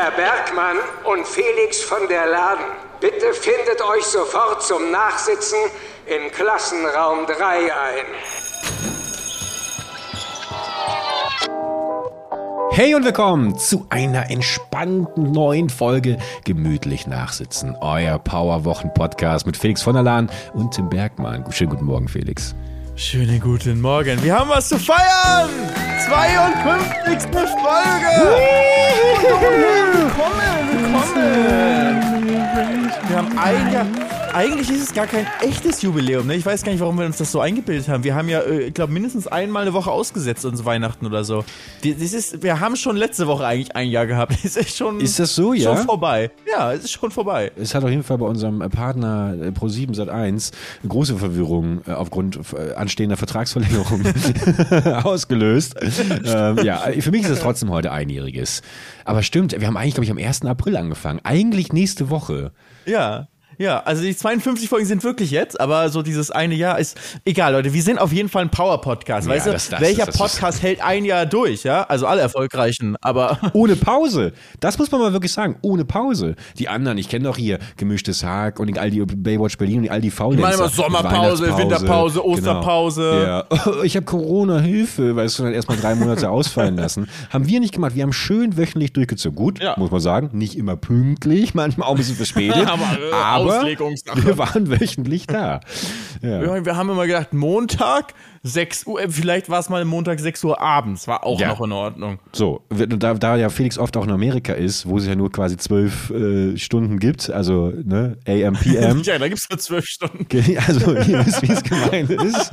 Herr Bergmann und Felix von der Laden, bitte findet euch sofort zum Nachsitzen in Klassenraum 3 ein. Hey und willkommen zu einer entspannten neuen Folge Gemütlich Nachsitzen. Euer Powerwochen-Podcast mit Felix von der Lahn und Tim Bergmann. Schönen guten Morgen, Felix. Schönen guten Morgen. Wir haben was zu feiern. 52. Folge. Willkommen, willkommen. Wir haben ein Jahr. Eigentlich ist es gar kein echtes Jubiläum. Ne? Ich weiß gar nicht, warum wir uns das so eingebildet haben. Wir haben ja, äh, ich glaube, mindestens einmal eine Woche ausgesetzt uns Weihnachten oder so. Das ist, wir haben schon letzte Woche eigentlich ein Jahr gehabt. Das ist schon, Ist das so, ja? schon vorbei. Ja, es ist schon vorbei. Es hat auf jeden Fall bei unserem äh, Partner äh, Pro7 Sat1 große Verwirrung aufgrund anstehender Vertragsverlängerung ausgelöst. ähm, ja, für mich ist es trotzdem heute einjähriges. Aber stimmt, wir haben eigentlich, glaube ich, am 1. April angefangen. Eigentlich nächste Woche. Ja. Ja, also die 52 Folgen sind wirklich jetzt, aber so dieses eine Jahr ist egal, Leute. Wir sind auf jeden Fall ein Power-Podcast. Ja, weißt du, das- das- welcher das Podcast hält ein Jahr durch, ja? Also alle erfolgreichen, aber Ohne Pause. Das muss man mal wirklich sagen. Ohne Pause. Die anderen, ich kenne doch hier gemischtes Hack und all die Baywatch Berlin und all die Faulenzer. meine immer Sommerpause, Winterpause, Osterpause. Ja. Ich habe Corona, Hilfe, weißt du, dann erstmal drei Monate ausfallen lassen. Haben wir nicht gemacht. Wir haben schön wöchentlich durchgezogen. Gut, Ja. muss man sagen, nicht immer pünktlich, manchmal auch ein bisschen verspätet. Aber, äh, Auslegungssache. wir waren wöchentlich da. Ja, wir haben immer gedacht, Montag 6 Uhr, äh, vielleicht war es mal Montag 6 Uhr abends, war auch Ja. noch in Ordnung. So, da, da ja Felix oft auch in Amerika ist, wo es ja nur quasi zwölf äh, Stunden gibt, also ne, AM, PM. Ja, da gibt es nur 12 Stunden. Also, ihr wisst, wie es gemeint ist.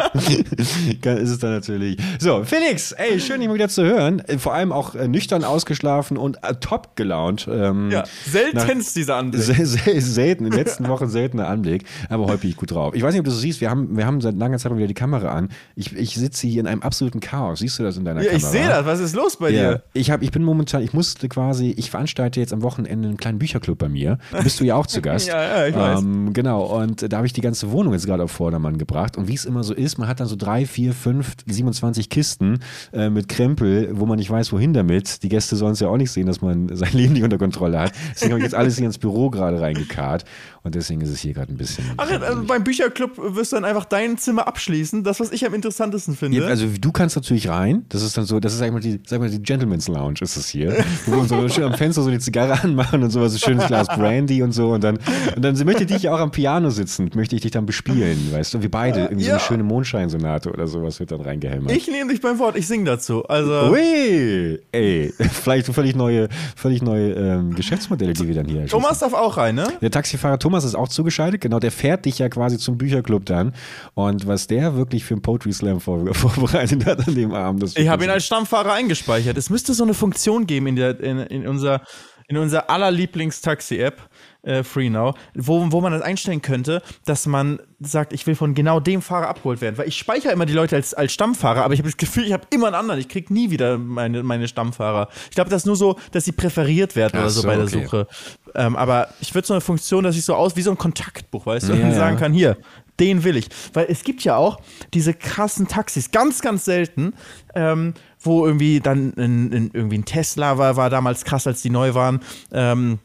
Ist es dann natürlich. So, Felix, ey, schön, dich mal wieder zu hören. Äh, Vor allem auch äh, nüchtern ausgeschlafen und äh, top gelaunt. Ähm, Ja, seltenst dieser Anblick. Selten, in den letzten Wochen seltener Anblick, aber heute bin ich gut drauf. Ich weiß nicht, ob du das siehst, wir haben, wir haben seit langer Zeit mal wieder die Kamera an. Ich, ich sitze hier in einem absoluten Chaos. Siehst du das in deiner Ja, Kamera? ich sehe das. Was ist los bei Ja, dir? ich, hab, ich bin momentan, ich musste quasi, ich veranstalte jetzt am Wochenende einen kleinen Bücherclub bei mir. Da bist du ja auch zu Gast. Ja, ja, ich weiß. Ähm, genau, und da habe ich die ganze Wohnung jetzt gerade auf Vordermann gebracht. Und wie es immer so ist, man hat dann so drei, vier, fünf, 27 Kisten äh, mit Krempel, wo man nicht weiß, wohin damit. Die Gäste sollen es ja auch nicht sehen, dass man sein Leben nicht unter Kontrolle hat. Deswegen habe ich jetzt alles hier ins Büro gerade reingekarrt. Und deswegen ist es hier gerade ein bisschen. Ach, also beim Bücherclub wirst du dann einfach dein Zimmer abschließen. Das, was ich am interessantesten finde. Ja, also du kannst natürlich rein. Das ist dann so, das ist sag mal die, sag mal, die Gentleman's Lounge ist es hier, wo wir so schön am Fenster so die Zigarre anmachen und sowas, so ein schönes Glas Brandy und so und dann und dann möchte ich dich ja auch am Piano sitzen, möchte ich dich dann bespielen, weißt du, wir beide irgendwie so Ja. eine schöne Mondscheinsonate oder sowas wird dann reingehämmert. ich nehme dich beim Wort, ich sing dazu. Also. Ui, ey, vielleicht völlig neue, völlig neue ähm, Geschäftsmodelle, die wir dann hier erschließen. Thomas darf auch rein, ne? Der Taxifahrer Thomas ist auch zugeschaltet, genau, der fährt dich ja quasi zum Bücherclub dann. Und was der wirklich für einen Poetry Slam vor, vorbereitet hat an dem Abend, das Ich habe ihn als Stammfahrer eingespeichert. Es müsste so eine Funktion geben in, der, in, in unser, in unser aller Lieblings-Taxi-App, äh, FreeNow, wo, wo man das einstellen könnte, dass man sagt, ich will von genau dem Fahrer abgeholt werden. Weil ich speichere immer die Leute als, als Stammfahrer, aber ich habe das Gefühl, ich habe immer einen anderen. Ich krieg nie wieder meine, meine Stammfahrer. Ich glaube, das ist nur so, dass sie präferiert werden Ach oder so, so, bei der okay. Suche. Ähm, aber ich würde so eine Funktion, dass ich so aus wie so ein Kontaktbuch, weißt du, Ja, und sagen kann, hier, den will ich. Weil es gibt ja auch diese krassen Taxis, ganz, ganz selten, ähm, wo irgendwie dann ein, ein, irgendwie ein Tesla war, war damals krass, als die neu waren. Ähm,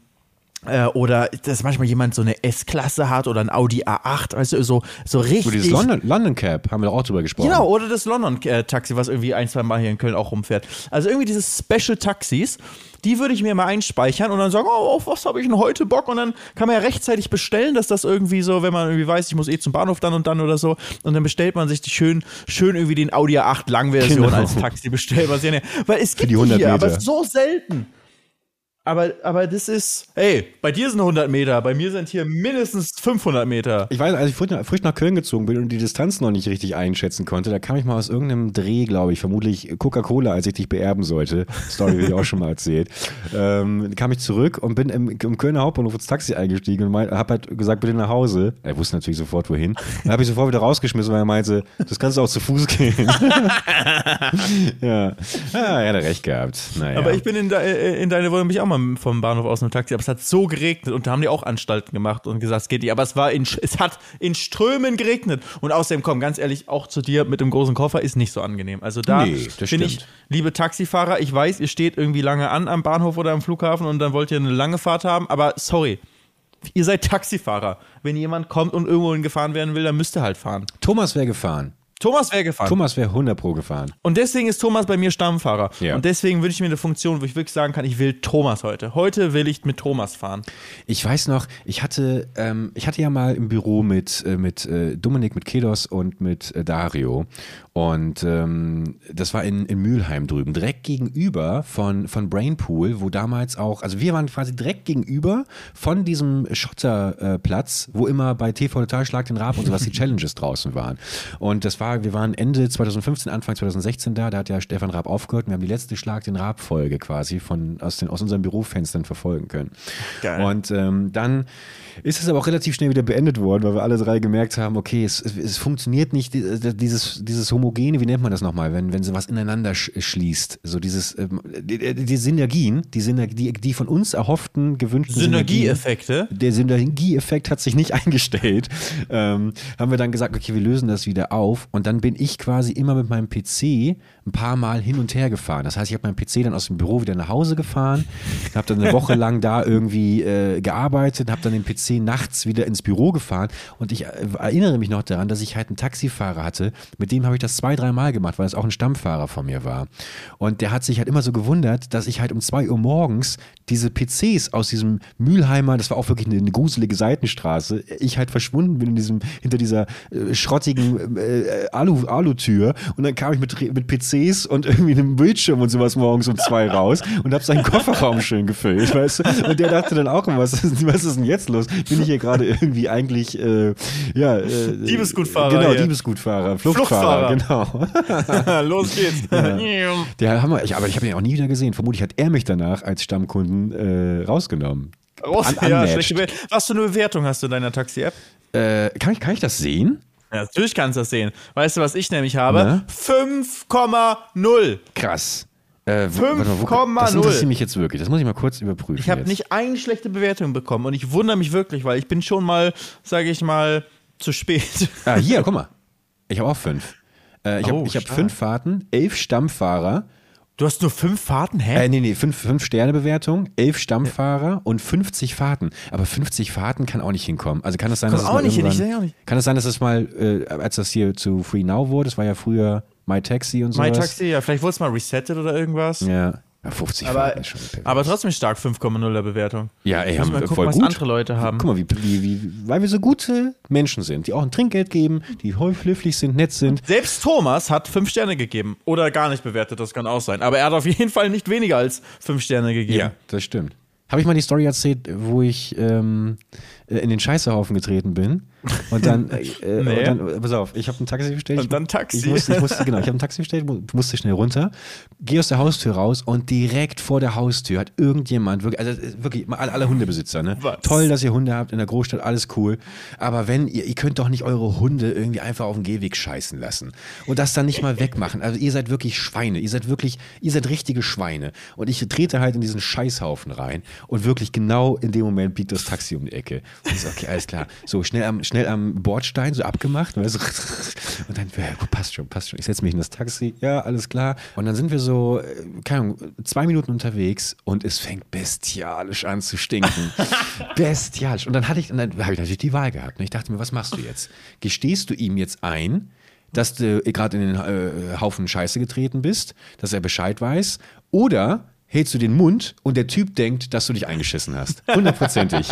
äh, oder dass manchmal jemand so eine S-Klasse hat oder ein Audi A8, also so, so richtig. So dieses London, London Cab, haben wir auch drüber gesprochen. Genau, oder das London-Taxi, was irgendwie ein, zwei Mal hier in Köln auch rumfährt. Also irgendwie diese Special-Taxis, die würde ich mir mal einspeichern und dann sagen, oh, auf was habe ich denn heute Bock? Und dann kann man ja rechtzeitig bestellen, dass das irgendwie so, wenn man irgendwie weiß, ich muss eh zum Bahnhof dann und dann oder so, und dann bestellt man sich die schön, schön irgendwie den Audi A8 Langversion Genau. als Taxi bestellt. Was ja, weil es gibt die 100 hier, aber Meter. so selten. Aber, aber das ist, hey, bei dir sind 100 Meter, bei mir sind hier mindestens 500 Meter. Ich weiß, als ich frisch nach, Köln gezogen bin und die Distanz noch nicht richtig einschätzen konnte, da kam ich mal aus irgendeinem Dreh, glaube ich, vermutlich Coca-Cola, als ich dich beerben sollte. Story habe ich auch schon mal erzählt. Ähm, kam ich zurück und bin im, im Kölner Hauptbahnhof ins Taxi eingestiegen und mein, habe halt gesagt, bitte nach Hause. Er wusste natürlich sofort, wohin. Dann habe ich sofort wieder rausgeschmissen, weil er meinte, das kannst du auch zu Fuß gehen. ja. Ah, er hat recht gehabt. Naja. Aber ich bin in, de, äh, in deine Wohnung bin ich auch mal vom Bahnhof aus einem Taxi, aber es hat so geregnet und da haben die auch Anstalten gemacht und gesagt, es geht nicht. Aber es war in, es hat in Strömen geregnet. Und außerdem, komm, ganz ehrlich, auch zu dir mit dem großen Koffer ist nicht so angenehm. Also da Nee, bin ich, liebe Taxifahrer, ich weiß, ihr steht irgendwie lange an am Bahnhof oder am Flughafen und dann wollt ihr eine lange Fahrt haben, aber sorry. Ihr seid Taxifahrer. Wenn jemand kommt und irgendwo gefahren werden will, dann müsst ihr halt fahren. Thomas wäre gefahren. Thomas wäre gefahren. Thomas wäre 100 pro gefahren. Und deswegen ist Thomas bei mir Stammfahrer. Ja. Und deswegen wünsche ich mir eine Funktion, wo ich wirklich sagen kann, ich will Thomas heute. Heute will ich mit Thomas fahren. Ich weiß noch, ich hatte, ähm, ich hatte ja mal im Büro mit, äh, mit äh, Dominik, mit Kedos und mit äh, Dario. Und ähm, das war in, in Mülheim drüben, direkt gegenüber von, von Brainpool, wo damals auch, also wir waren quasi direkt gegenüber von diesem Schotterplatz, wo immer bei TV Total Schlag den Rab und sowas die Challenges draußen waren. Und das war, wir waren Ende 2015, Anfang 2016 da, da hat ja Stefan Raab aufgehört und wir haben die letzte Schlag den Rab-Folge quasi von, aus, den, aus unseren Bürofenstern verfolgen können. Geil. Und ähm, dann ist es aber auch relativ schnell wieder beendet worden, weil wir alle drei gemerkt haben, okay, es, es, es funktioniert nicht, die- dieses, dieses Homogene, wie nennt man das nochmal, wenn, wenn so was ineinander sch schließt. So dieses, ähm, die, die Synergien, die, Synergie, die, die von uns erhofften, gewünschten Synergieeffekte. der Synergieeffekt hat sich nicht eingestellt. Ähm, haben wir dann gesagt, okay, wir lösen das wieder auf. Und dann bin ich quasi immer mit meinem PC ein paar Mal hin und her gefahren. Das heißt, ich habe meinen PC dann aus dem Büro wieder nach Hause gefahren, habe dann eine Woche lang da irgendwie äh, gearbeitet, habe dann den PC nachts wieder ins Büro gefahren. Und ich äh, erinnere mich noch daran, dass ich halt einen Taxifahrer hatte, mit dem habe ich das zwei, drei Mal gemacht, weil es auch ein Stammfahrer von mir war. Und der hat sich halt immer so gewundert, dass ich halt um zwei Uhr morgens diese PCs aus diesem Mülheimer, das war auch wirklich eine, eine gruselige Seitenstraße, ich halt verschwunden bin in diesem, hinter dieser äh, schrottigen äh, Alu, Alu-Tür und dann kam ich mit, mit PCs und irgendwie einem Bildschirm und sowas morgens um zwei raus und habe seinen Kofferraum schön gefüllt, weißt du? Und der dachte dann auch immer, was ist, was ist denn jetzt los? Bin ich hier gerade irgendwie eigentlich, äh, ja, äh, Diebesgutfahrer Genau, hier. Diebesgutfahrer, Fluchtfahrer, genau. Los geht's. Der Hammer, ich, aber ich habe ihn auch nie wieder gesehen. Vermutlich hat er mich danach als Stammkunden äh, rausgenommen. Raus, Un- ja, schlechte Be Was für eine Bewertung hast du in deiner Taxi-App? Äh, kann, ich, kann ich das sehen? Ja, natürlich kannst du das sehen. Weißt du, was ich nämlich habe? Na? 5,0. Krass. Äh, wo- warte mal, wo- 5,0. Das interessiert mich jetzt wirklich. Das muss ich mal kurz überprüfen. Ich habe nicht eine schlechte Bewertung bekommen und ich wundere mich wirklich, weil ich bin schon mal, sage ich mal, zu spät. Ah, hier, guck mal. Ich habe auch fünf. Äh, ich Oh, habe hab fünf Fahrten, elf Stammfahrer. Du hast nur fünf Fahrten, hä? Äh, nee, nee, fünf, fünf Sterne Bewertung, elf Stammfahrer und 50 Fahrten. Aber 50 Fahrten kann auch nicht hinkommen. Also kann es sein, dass es auch mal nicht hin, ich irgendwann- seh auch nicht. Kann es sein, dass es mal, äh, als das hier zu Free Now wurde, das war ja früher My Taxi und so. My Taxi, ja, vielleicht wurde es mal resettet oder irgendwas. Ja. Ja, 50 Aber, ist schon aber trotzdem stark 5,0er Bewertung. Ja, ey, haben wir gucken, voll was gut. andere Leute haben. Guck mal, wie, wie, wie, weil wir so gute Menschen sind, die auch ein Trinkgeld geben, die höflich sind, nett sind. Selbst Thomas hat fünf Sterne gegeben. Oder gar nicht bewertet, das kann auch sein. Aber er hat auf jeden Fall nicht weniger als fünf Sterne gegeben. das stimmt. Habe ich mal die Story erzählt, wo ich ähm, äh, in den Scheißehaufen getreten bin und dann, äh, äh, Nee. und dann äh, pass auf, ich habe ein Taxi bestellt. Und ich, dann Taxi. Ich musste, ich musste genau, ich habe ein Taxi bestellt, mu- musste schnell runter, gehe aus der Haustür raus und direkt vor der Haustür hat irgendjemand, wirklich, also wirklich alle, alle Hundebesitzer, ne? Was? Toll, dass ihr Hunde habt in der Großstadt, alles cool. Aber wenn ihr, ihr könnt doch nicht eure Hunde irgendwie einfach auf dem Gehweg scheißen lassen und das dann nicht mal wegmachen. Also ihr seid wirklich Schweine, ihr seid wirklich, ihr seid richtige Schweine. Und ich trete halt in diesen Scheißhaufen rein und wirklich genau in dem Moment biegt das Taxi um die Ecke. Und ich so, okay, alles klar. So schnell am, schnell am Bordstein, so abgemacht. Weißt du? Und dann, ja, gut, passt schon, passt schon. Ich setze mich in das Taxi, ja, alles klar. Und dann sind wir so, äh, keine Ahnung, zwei Minuten unterwegs und es fängt bestialisch an zu stinken. bestialisch. Und dann hatte ich, und dann habe ich natürlich die Wahl gehabt. Und ich dachte mir, was machst du jetzt? Gestehst du ihm jetzt ein, dass du gerade in den äh, Haufen Scheiße getreten bist, dass er Bescheid weiß, oder hältst du den Mund und der Typ denkt, dass du dich eingeschissen hast. Hundertprozentig.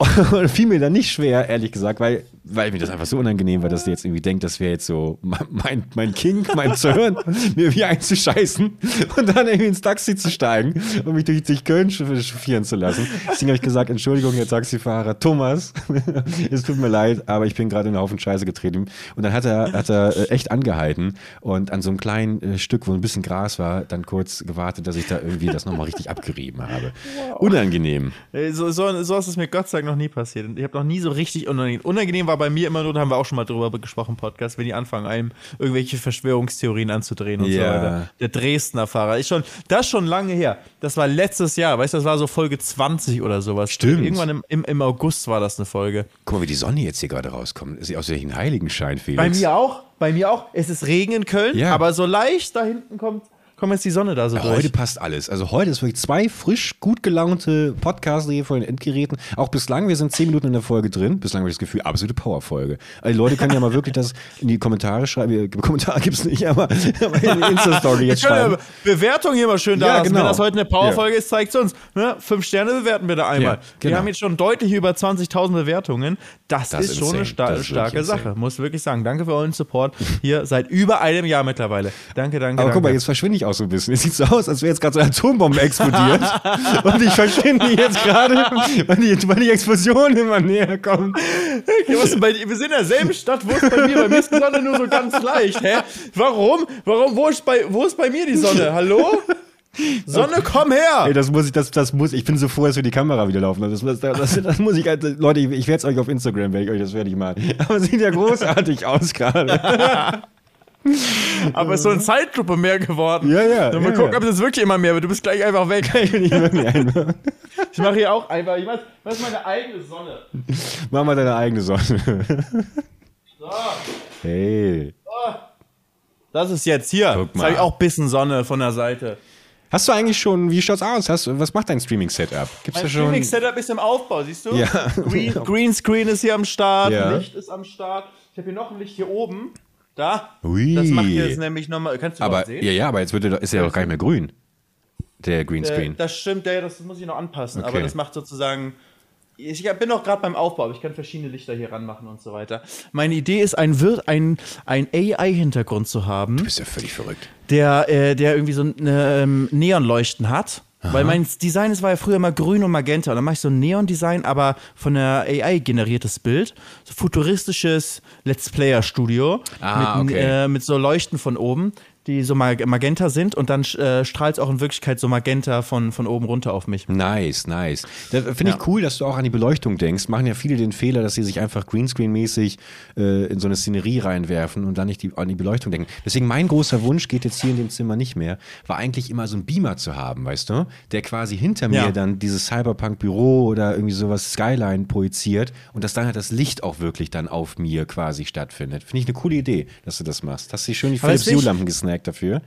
Fiel mir dann nicht schwer, ehrlich gesagt, weil, weil mir das einfach so unangenehm war, dass der jetzt irgendwie denkt, das wäre jetzt so mein, mein King, mein Turn, mir wie einzuscheißen und dann irgendwie ins Taxi zu steigen und mich durch, durch Köln chauffieren zu lassen. Deswegen habe ich gesagt, Entschuldigung, Herr Taxifahrer, Thomas, es tut mir leid, aber ich bin gerade in einen Haufen Scheiße getreten. Und dann hat er, hat er äh, echt angehalten und an so einem kleinen äh, Stück, wo ein bisschen Gras war, dann kurz gewartet, dass ich da irgendwie das nochmal richtig abgerieben habe. Unangenehm. Ey, So, so, so ist es mir Gott sei Dank noch nie passiert. Ich habe noch nie so richtig unangenehm. Unangenehm war bei mir immer nur, da haben wir auch schon mal drüber gesprochen, im Podcast, wenn die anfangen, einem irgendwelche Verschwörungstheorien anzudrehen und Ja. so weiter. Der Dresdner Fahrer. Ist schon, das ist schon lange her. Das war letztes Jahr, weißt du, das war so Folge 20 oder sowas. Stimmt. Irgendwann im, im, im August war das eine Folge. Guck mal, wie die Sonne jetzt hier gerade rauskommt. Ist aus welchen Heiligenschein, Felix? Bei mir auch, bei mir auch. Es ist Regen in Köln, Ja. aber so leicht da hinten kommt, kommt jetzt die Sonne da so Ja, durch. heute passt alles. Also heute ist wirklich zwei frisch, gut gelaunte Podcasts hier von den Endgeräten. Auch bislang, wir sind zehn Minuten in der Folge drin. Bislang habe ich das Gefühl, absolute Powerfolge. Also Leute können ja mal wirklich das in die Kommentare schreiben. Kommentare gibt es nicht, aber, aber in die Insta-Story jetzt schreiben. ja Bewertung hier mal schön da Ja, genau. Wenn das heute eine Powerfolge ist, zeigt es uns. Ne? Fünf Sterne bewerten wir da einmal. Ja, genau. Wir haben jetzt schon deutlich über 20.000 Bewertungen. Das, Das ist ist schon eine insane. sta ist starke Sache, insane. muss wirklich sagen. Danke für euren Support hier seit über einem Jahr mittlerweile. Danke, danke, Aber danke. guck mal, jetzt verschwinde ich auch so ein bisschen. Es sieht so aus, als wäre jetzt gerade so eine Atombombe explodiert. und ich verschwinde jetzt gerade, weil die, weil die Explosion immer näher kommt. Was denn bei? Wir sind in derselben Stadt. Wo ist bei mir? Bei mir ist die Sonne nur so ganz leicht. Hä? Warum? Warum? Wo ist bei, wo ist bei mir die Sonne? Hallo? Sonne, komm her! Ey, das muss ich, das, das muss, ich bin so froh, dass wir die Kamera wieder laufen. Das, das, das, das muss ich, halt- Leute, ich, ich werde es euch auf Instagram, werde ich euch das fertig machen. Aber sieht ja großartig aus gerade. Aber es ist so eine Zeitlupe mehr geworden. Ja, ja, mal ja, gucken, ja. ob es wirklich immer mehr wird. Du bist gleich einfach weg. Ich. Ich mache hier auch einfach, ich weiß, was ist meine eigene Sonne? Mach mal deine eigene Sonne. So, Hey. das ist jetzt hier. Guck Jetzt mal. habe ich auch ein bisschen Sonne von der Seite. Hast du eigentlich schon, wie schaut's aus? Hast, was macht dein Streaming-Setup? Gibt's Mein? Streaming-Setup ist im Aufbau, siehst du? Ja. Green, Greenscreen ist hier am Start, Ja. Licht ist am Start. Ich habe hier noch ein Licht hier oben. Da. Ui. Das macht jetzt nämlich nochmal. Kannst du Aber, sehen? ja, ja, aber jetzt wird er, ist er doch gar nicht mehr grün. Der Äh, Greenscreen. das stimmt, ja, das muss ich noch anpassen. Aber Okay. das macht sozusagen. Ich bin noch gerade beim Aufbau, aber ich kann verschiedene Lichter hier ranmachen und so weiter. Meine Idee ist, ein, ein, ein AI-Hintergrund zu haben, du bist ja völlig verrückt. der, äh, der irgendwie so ein ähm, Neonleuchten hat. Weil mein Design war ja früher immer grün und magenta. Und dann mache ich so ein Neon-Design, aber von der AI generiertes Bild. So futuristisches Let's Player-Studio. Ah, mit, okay. äh, mit so Leuchten von oben, die so mag magenta sind. Und dann äh, strahlt es auch in Wirklichkeit so magenta von, von oben runter auf mich. Nice, nice. Da finde Ja. ich cool, dass du auch an die Beleuchtung denkst. Machen ja viele den Fehler, dass sie sich einfach Greenscreen-mäßig äh, in so eine Szenerie reinwerfen und dann nicht die, an die Beleuchtung denken. Deswegen mein großer Wunsch geht jetzt hier in dem Zimmer nicht mehr, war eigentlich immer so einen Beamer zu haben, weißt du? Der quasi hinter mir Ja. dann dieses Cyberpunk-Büro oder irgendwie sowas Skyline projiziert und dass dann halt das Licht auch wirklich dann auf mir quasi stattfindet. Finde ich eine coole Idee, dass du das machst. Hast du schön die Philips das will gesnackt dafür?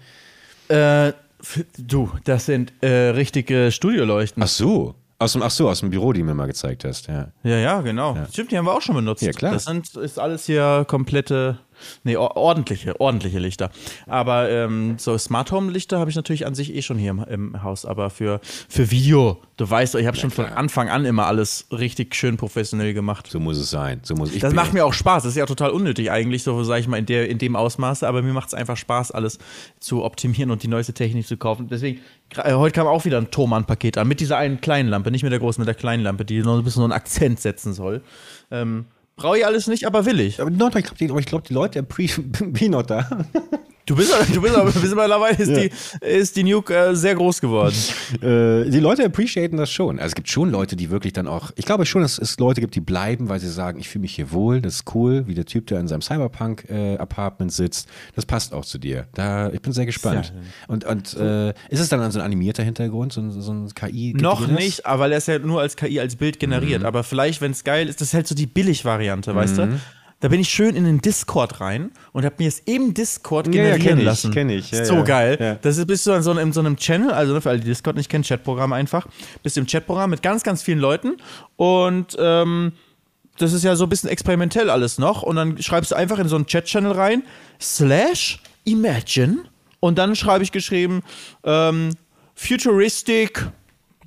Äh, du, das sind äh, richtige Studioleuchten. Ach so. Aus dem, ach so, aus dem Büro, die du mir mal gezeigt hast, ja. Ja, ja, genau. Stimmt, die haben wir auch schon benutzt. Ja, klar. Das sind, ist alles hier komplette, nee, or- ordentliche, ordentliche Lichter. Aber ähm, so Smart Home Lichter habe ich natürlich an sich eh schon hier im, im Haus. Aber für, für Video, du weißt, ich habe schon von klar. Anfang an immer alles richtig schön professionell gemacht. So muss es sein. So muss ich Das macht mir auch Spaß. Das ist ja total unnötig eigentlich, so sage ich mal, in, der, in dem Ausmaße. Aber mir macht es einfach Spaß, alles zu optimieren und die neueste Technik zu kaufen. Deswegen, äh, heute kam auch wieder ein Thomann-Paket an, mit dieser einen kleinen Lampe, nicht mit der großen, mit der kleinen Lampe, die noch ein bisschen so einen Akzent setzen soll. Ähm, Brauche ich alles nicht, aber will ich. Aber ich glaube, die, Leute appreciate Peanut da. Du bist, du bist aber bist mittlerweile ist, die, ist die Nuke äh, sehr groß geworden. äh, die Leute appreciaten das schon. Also es gibt schon Leute, die wirklich dann auch, ich glaube schon, dass es Leute gibt, die bleiben, weil sie sagen, ich fühle mich hier wohl, das ist cool, wie der Typ, der in seinem Cyberpunk-Apartment sitzt. Das passt auch zu dir. Da, ich bin sehr gespannt. Und, und äh, ist es dann so ein animierter Hintergrund, so ein, so ein KI? Noch nicht, aber er ist ja nur als KI als Bild generiert. Mhm. Aber vielleicht, wenn es geil ist, das ist halt so die Billig-Variante, weißt du? Da bin ich schön in den Discord rein und habe mir es im Discord Ja, ja, generieren kenn ich, lassen. kenn ich, ja, so ja. geil. Ja. Das ist, bist du in so, einem, in so einem Channel, also für alle, die Discord nicht kennen, Chatprogramm einfach. Bist im Chatprogramm mit ganz, ganz vielen Leuten und ähm, das ist ja so ein bisschen experimentell alles noch. Und dann schreibst du einfach in so einen Chat-Channel rein, slash imagine. Und dann schreibe ich geschrieben, ähm, futuristic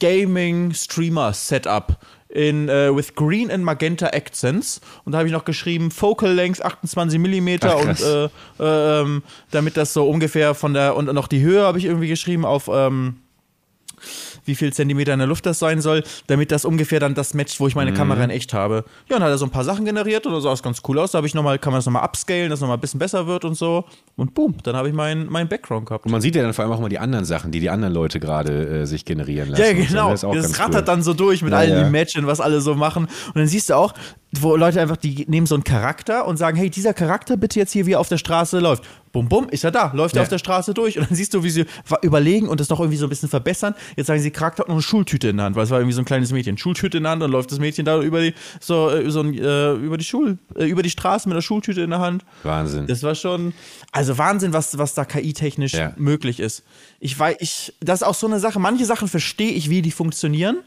gaming streamer setup in äh, with green and magenta accents. Und da habe ich noch geschrieben, Focal Length 28 mm Ach, und krass. äh, ähm, damit das so ungefähr von der und noch die Höhe habe ich irgendwie geschrieben auf ähm, wie viel Zentimeter in der Luft das sein soll, damit das ungefähr dann das matcht, wo ich meine Kamera in echt habe. Ja, und hat er so ein paar Sachen generiert und das sah es ganz cool aus. Da habe ich noch mal, kann man das nochmal upscalen, dass es nochmal ein bisschen besser wird und so. Und boom, dann habe ich meinen mein Background gehabt. Und man sieht ja dann vor allem auch mal die anderen Sachen, die die anderen Leute gerade äh, sich generieren lassen. Ja, und so. genau. Das, Das rattert cool. dann so durch mit Ja, allen ja. Imagine, was alle so machen. Und dann siehst du auch, wo Leute einfach, die nehmen so einen Charakter und sagen, hey, dieser Charakter bitte jetzt hier, wie er auf der Straße läuft. Bum, bum, ist er da, läuft er Ja. auf der Straße durch. Und dann siehst du, wie sie überlegen und das noch irgendwie so ein bisschen verbessern. Jetzt sagen sie, Charakter hat noch eine Schultüte in der Hand, weil es war irgendwie so ein kleines Mädchen. Schultüte in der Hand und läuft das Mädchen da über die, so, äh, so ein, äh, über die Schul, äh, über die Straße mit einer Schultüte in der Hand. Wahnsinn. Das war schon, also Wahnsinn, was, was da KI-technisch Ja. möglich ist. Ich weiß, ich, das ist auch so eine Sache. Manche Sachen verstehe ich, wie die funktionieren.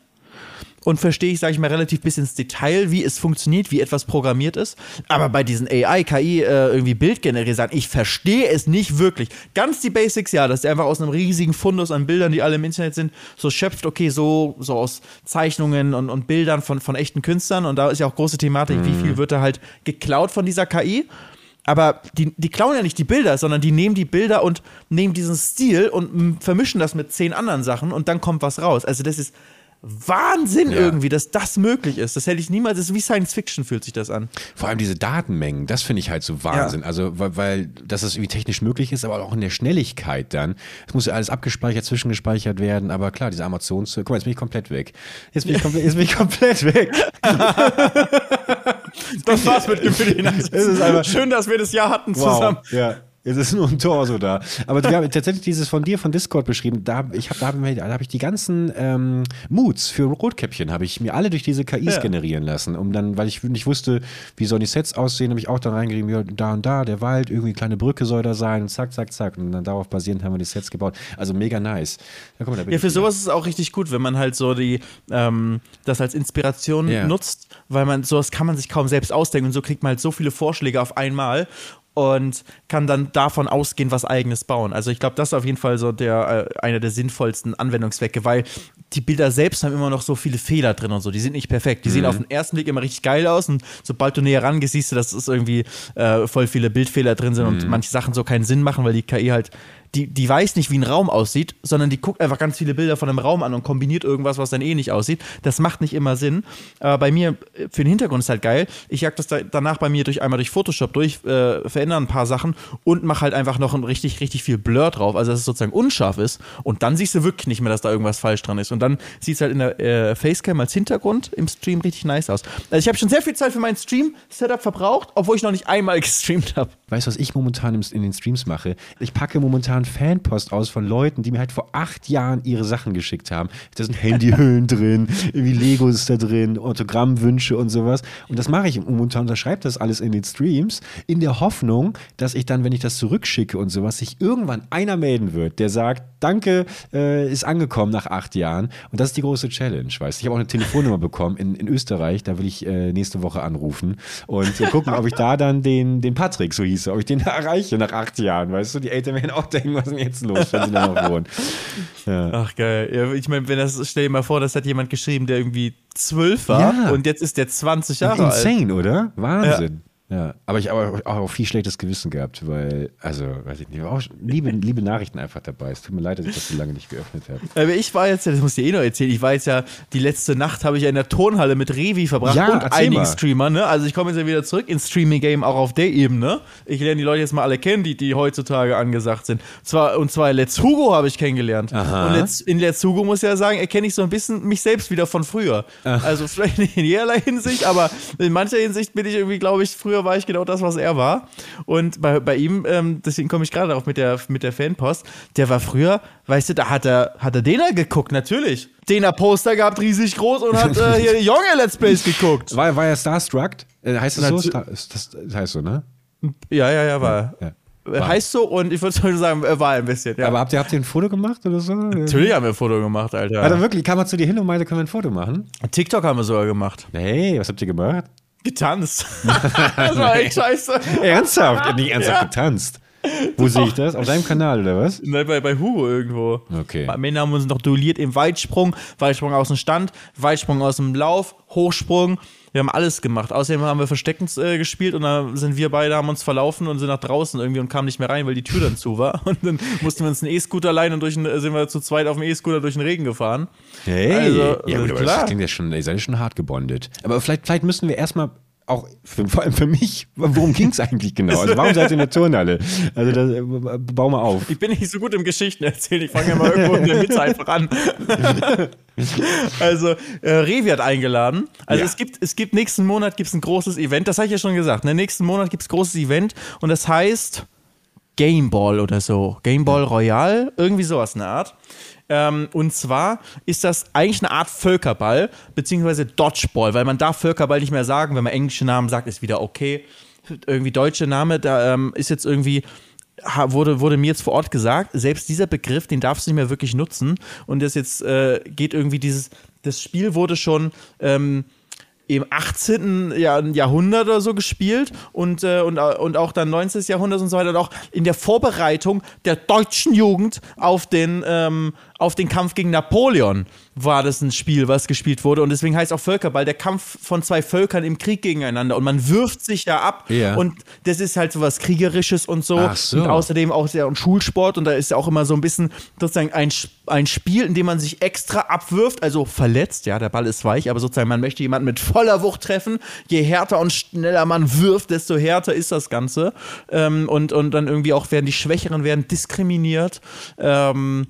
Und verstehe ich, sage ich mal, relativ bis ins Detail, wie es funktioniert, wie etwas programmiert ist. Aber bei diesen AI, KI, äh, irgendwie Bild generieren, sagen, ich verstehe es nicht wirklich. Ganz die Basics, ja, dass der einfach aus einem riesigen Fundus an Bildern, die alle im Internet sind, so schöpft, okay, so, so aus Zeichnungen und, und Bildern von, von echten Künstlern. Und da ist ja auch große Thematik, wie viel wird da halt geklaut von dieser KI. Aber die, die klauen ja nicht die Bilder, sondern die nehmen die Bilder und nehmen diesen Stil und vermischen das mit zehn anderen Sachen und dann kommt was raus. Also das ist Wahnsinn Ja. irgendwie, dass das möglich ist. Das hätte ich niemals, das ist wie Science Fiction fühlt sich das an. Vor allem diese Datenmengen, das finde ich halt so Wahnsinn. Also, weil, weil dass es irgendwie technisch möglich ist, aber auch in der Schnelligkeit dann. Es muss ja alles abgespeichert, zwischengespeichert werden, aber klar, diese Amazons, guck mal, jetzt bin ich komplett weg. Jetzt bin ich komplett, jetzt bin ich komplett weg. Das war's mit Gefühl. Es ist einfach- Schön, dass wir das Jahr hatten zusammen. Ja. Jetzt ist nur ein Torso da. Aber wir haben tatsächlich dieses von dir von Discord beschrieben. Da, hab- ich hab, da habe ich, da hab ich die ganzen ähm, Moods für Rotkäppchen, habe ich mir alle durch diese KIs Ja. generieren lassen. Um dann, weil ich nicht wusste, wie sollen die Sets aussehen, habe ich auch dann reingeschrieben, ja, da und da, der Wald, irgendwie eine kleine Brücke soll da sein und zack, zack, zack. Und dann darauf basierend haben wir die Sets gebaut. Also mega nice. Ja, mal, Ja, für sowas ist es auch richtig gut, wenn man halt so die, ähm, das als Inspiration Ja. nutzt, weil man, sowas kann man sich kaum selbst ausdenken und so kriegt man halt so viele Vorschläge auf einmal und kann dann davon ausgehen, was eigenes bauen. Also ich glaube, das ist auf jeden Fall so der, äh, einer der sinnvollsten Anwendungszwecke, weil die Bilder selbst haben immer noch so viele Fehler drin und so. Die sind nicht perfekt. Die sehen auf den ersten Blick immer richtig geil aus und sobald du näher rangehst, siehst du, dass es irgendwie äh, voll viele Bildfehler drin sind und manche Sachen so keinen Sinn machen, weil die KI halt die, die weiß nicht, wie ein Raum aussieht, sondern die guckt einfach ganz viele Bilder von einem Raum an und kombiniert irgendwas, was dann eh nicht aussieht. Das macht nicht immer Sinn. Aber bei mir, äh, für den Hintergrund ist halt geil. Ich jag das da, danach bei mir durch einmal durch Photoshop durch, äh, verändere ein paar Sachen und mache halt einfach noch ein richtig, richtig viel Blur drauf, also dass es sozusagen unscharf ist. Und dann siehst du wirklich nicht mehr, dass da irgendwas falsch dran ist. Und dann sieht es halt in der äh, Facecam als Hintergrund im Stream richtig nice aus. Also ich habe schon sehr viel Zeit für mein Stream-Setup verbraucht, obwohl ich noch nicht einmal gestreamt habe. Weißt du, was ich momentan in den Streams mache? Ich packe momentan Fanpost aus von Leuten, die mir halt vor acht Jahren ihre Sachen geschickt haben. Da sind Handyhüllen drin, irgendwie Legos da drin, Autogrammwünsche und sowas. Und das mache ich momentan, unterschreibe das alles in den Streams, in der Hoffnung, dass ich dann, wenn ich das zurückschicke und sowas, sich irgendwann einer melden wird, der sagt, danke, äh, ist angekommen nach acht Jahren. Und das ist die große Challenge, weißt du. Ich habe auch eine Telefonnummer bekommen in, in Österreich, da will ich äh, nächste Woche anrufen und äh, gucken, ob ich da dann den, den Patrick, so hieß er, ob ich den erreiche nach acht Jahren, weißt du. Die Eltern werden auch denken, was ist denn jetzt los, wenn sie da noch wohnen. Ja. Ach geil. Ja, ich meine, wenn das, stell dir mal vor, das hat jemand geschrieben, der irgendwie zwölf war Ja. und jetzt ist der 20 Jahre alt. Insane, oder? Wahnsinn. Ja. aber ich habe auch, viel schlechtes Gewissen gehabt, weil, also, weiß ich nicht, auch liebe, liebe Nachrichten einfach dabei. Es tut mir leid, dass ich das so lange nicht geöffnet habe. Aber ich war jetzt, das muss ich dir eh noch erzählen, ich war jetzt ja, die letzte Nacht habe ich ja in der Turnhalle mit Revi verbracht Ja, und einigen. Streamern, ne? Also ich komme jetzt ja wieder zurück ins Streaming-Game, auch auf der Ebene. Ich lerne die Leute jetzt mal alle kennen, die, die heutzutage angesagt sind. Zwar, und zwar Let's Hugo habe ich kennengelernt. Aha. Und Let's, in Let's Hugo muss ich ja sagen, erkenne ich so ein bisschen mich selbst wieder von früher. Also vielleicht nicht in jederlei Hinsicht, aber in mancher Hinsicht bin ich irgendwie, glaube ich, früher war ich genau das, was er war. Und bei, bei ihm, ähm, deswegen komme ich gerade darauf mit der, mit der Fanpost, der war früher, weißt du, da hat er, hat er Dena geguckt, natürlich. Dena Poster gehabt, riesig groß und hat äh, hier Junge Let's Plays geguckt. War, war ja Starstruck? Äh, heißt das so? Star, das, das heißt so, ne? Ja, ja, ja, war. Ja. Äh, Heißt so und ich würde sagen, er war ein bisschen. Ja. Aber habt ihr, habt ihr ein Foto gemacht oder so? Natürlich haben wir ein Foto gemacht, Alter. Hat er wirklich, kam er zu dir hin und meinte, können wir ein Foto machen? TikTok haben wir sogar gemacht. Hey, was habt ihr gemacht? Getanzt. das war echt scheiße. Ernsthaft? Nicht ernsthaft getanzt. Wo sehe ich das? Auf deinem Kanal oder was? Nein, bei, bei Hugo irgendwo. Okay. Am Ende haben wir uns noch duelliert im Weitsprung, Weitsprung aus dem Stand, Weitsprung aus dem Lauf, Hochsprung. Wir haben alles gemacht. Außerdem haben wir Verstecken äh, gespielt und dann sind wir beide, haben uns verlaufen und sind nach draußen irgendwie und kamen nicht mehr rein, weil die Tür dann zu war. Und dann mussten wir uns einen E-Scooter leihen und durch den, äh, sind wir zu zweit auf dem E-Scooter durch den Regen gefahren. Hey, Also, ja, gut, aber klar. das klingt ja schon, ihr seid ja schon hart gebondet. Aber vielleicht, vielleicht müssen wir erstmal auch für, vor allem für mich, worum ging es eigentlich genau? Also warum seid ihr in der Turnhalle? Also das, äh, bau mal auf. Ich bin nicht so gut im Geschichten erzählen, ich fange ja mal irgendwo in der Mitte einfach an. also, äh, Revi hat eingeladen. Also Ja. es gibt, es gibt nächsten Monat gibt's ein großes Event, das habe ich ja schon gesagt. Ne? Nächsten Monat gibt es großes Event und das heißt Gameball oder so. Gameball Royale, irgendwie sowas in der Art. Ähm, und zwar ist das eigentlich eine Art Völkerball, beziehungsweise Dodgeball, weil man darf Völkerball nicht mehr sagen, wenn man englische Namen sagt, ist wieder okay. Irgendwie deutsche Name, da ähm, ist jetzt irgendwie wurde, wurde mir jetzt vor Ort gesagt, selbst dieser Begriff, den darfst du nicht mehr wirklich nutzen. Und das jetzt äh, geht irgendwie dieses, das Spiel wurde schon ähm, im 18. Jahr- Jahrhundert oder so gespielt und, äh, und, au- und auch dann 19. Jahrhundert und so weiter und auch in der Vorbereitung der deutschen Jugend auf den, ähm, auf den Kampf gegen Napoleon war das ein Spiel, was gespielt wurde und deswegen heißt auch Völkerball der Kampf von zwei Völkern im Krieg gegeneinander und man wirft sich ja ab Ja. und das ist halt so was Kriegerisches und so, Ach so. und außerdem auch ein Schulsport und da ist ja auch immer so ein bisschen sozusagen ein, ein Spiel, in dem man sich extra abwirft, also verletzt, ja, der Ball ist weich, aber sozusagen man möchte jemanden mit voller Wucht treffen. Je härter und schneller man wirft, desto härter ist das Ganze. Ähm, und, und dann irgendwie auch werden die Schwächeren werden diskriminiert. Ähm,